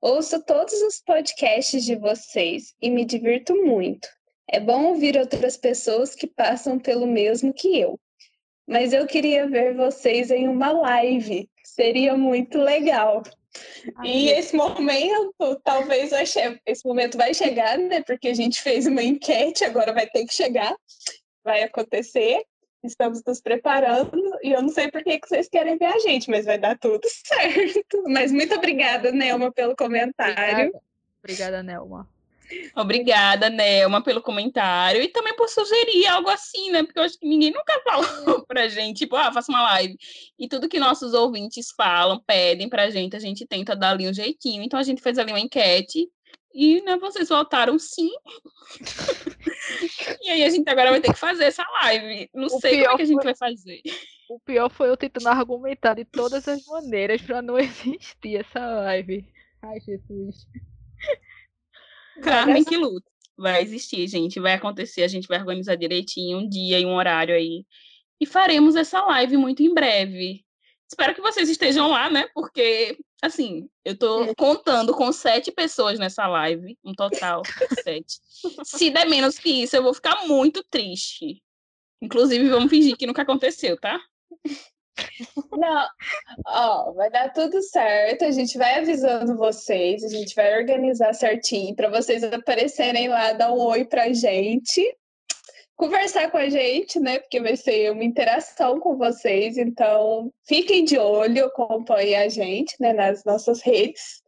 Ouço todos os podcasts de vocês e me divirto muito. É bom ouvir outras pessoas que passam pelo mesmo que eu. Mas eu queria ver vocês em uma live. Seria muito legal. Ai, e esse momento, talvez esse momento vai chegar, né? Porque a gente fez uma enquete, agora vai ter que chegar, vai acontecer. Estamos nos preparando e eu não sei por que vocês querem ver a gente, mas vai dar tudo certo. Mas muito obrigada, Nelma, pelo comentário. Obrigada, obrigada Nelma. Obrigada, Nelma, pelo comentário e também por sugerir algo assim, né? Porque eu acho que ninguém nunca falou pra gente, tipo, ah, faça uma live. E tudo que nossos ouvintes falam, pedem pra gente, a gente tenta dar ali um jeitinho. Então a gente fez ali uma enquete e né, vocês votaram sim. e aí a gente agora vai ter que fazer essa live. Não o sei como é que a gente foi... vai fazer. O pior foi eu tentando argumentar de todas as maneiras para não existir essa live. Ai, Jesus. Carmen que luta. Vai existir, gente. Vai acontecer. A gente vai organizar direitinho um dia e um horário aí. E faremos essa live muito em breve. Espero que vocês estejam lá, né? Porque, assim, eu tô é. contando com sete pessoas nessa live, um total sete. Se der menos que isso, eu vou ficar muito triste. Inclusive, vamos fingir que nunca aconteceu, tá? Não, ó, vai dar tudo certo. A gente vai avisando vocês, a gente vai organizar certinho para vocês aparecerem lá, dar um oi pra gente conversar com a gente, né? Porque vai ser uma interação com vocês. Então, fiquem de olho, acompanhem a gente né, nas nossas redes.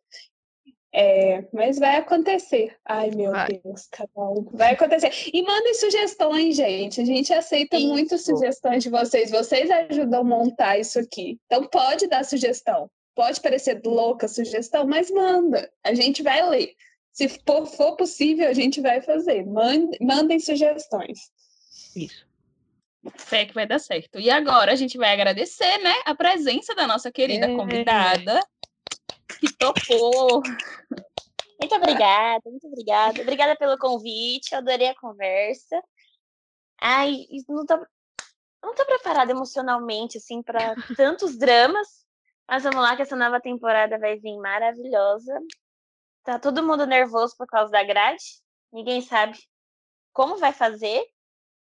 É, mas vai acontecer. Ai, meu vai. Deus, cada um. Vai acontecer. E mandem sugestões, gente. A gente aceita isso. muitas sugestões de vocês. Vocês ajudam a montar isso aqui. Então, pode dar sugestão. Pode parecer louca a sugestão, mas manda. A gente vai ler. Se for, for possível, a gente vai fazer. Mandem, mandem sugestões. Isso. Fé que vai dar certo. E agora a gente vai agradecer, né, a presença da nossa querida é. convidada, que topou. Muito obrigada, muito obrigada. Obrigada pelo convite, adorei a conversa. Ai, não tô, não tô preparada emocionalmente, assim, para tantos dramas, mas vamos lá que essa nova temporada vai vir maravilhosa. Tá todo mundo nervoso por causa da grade, ninguém sabe como vai fazer,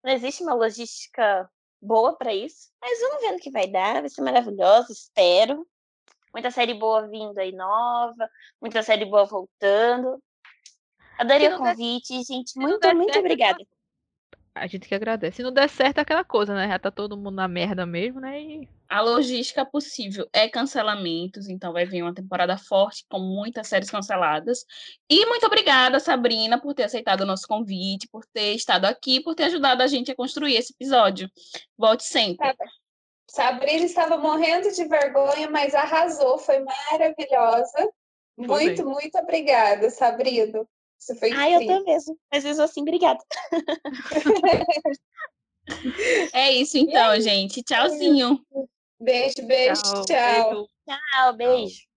não existe uma logística boa para isso, mas vamos ver no que vai dar, vai ser maravilhoso, espero. Muita série boa vindo aí nova, muita série boa voltando. Adorei o convite, der... gente. Muito, muito certo, obrigada. A gente que agradece. Se não der certo, é aquela coisa, né? Já tá todo mundo na merda mesmo, né? E a logística possível é cancelamentos, então vai vir uma temporada forte com muitas séries canceladas. E muito obrigada, Sabrina, por ter aceitado o nosso convite, por ter estado aqui, por ter ajudado a gente a construir esse episódio. Volte sempre. Sabrina estava morrendo de vergonha, mas arrasou, foi maravilhosa. Muito, muito obrigada, Sabrina. Você foi Ai, eu tô mesmo. Mas mesmo assim, obrigada. é isso então, gente. Tchauzinho. Beijo, beijo, tchau. Tchau, beijo.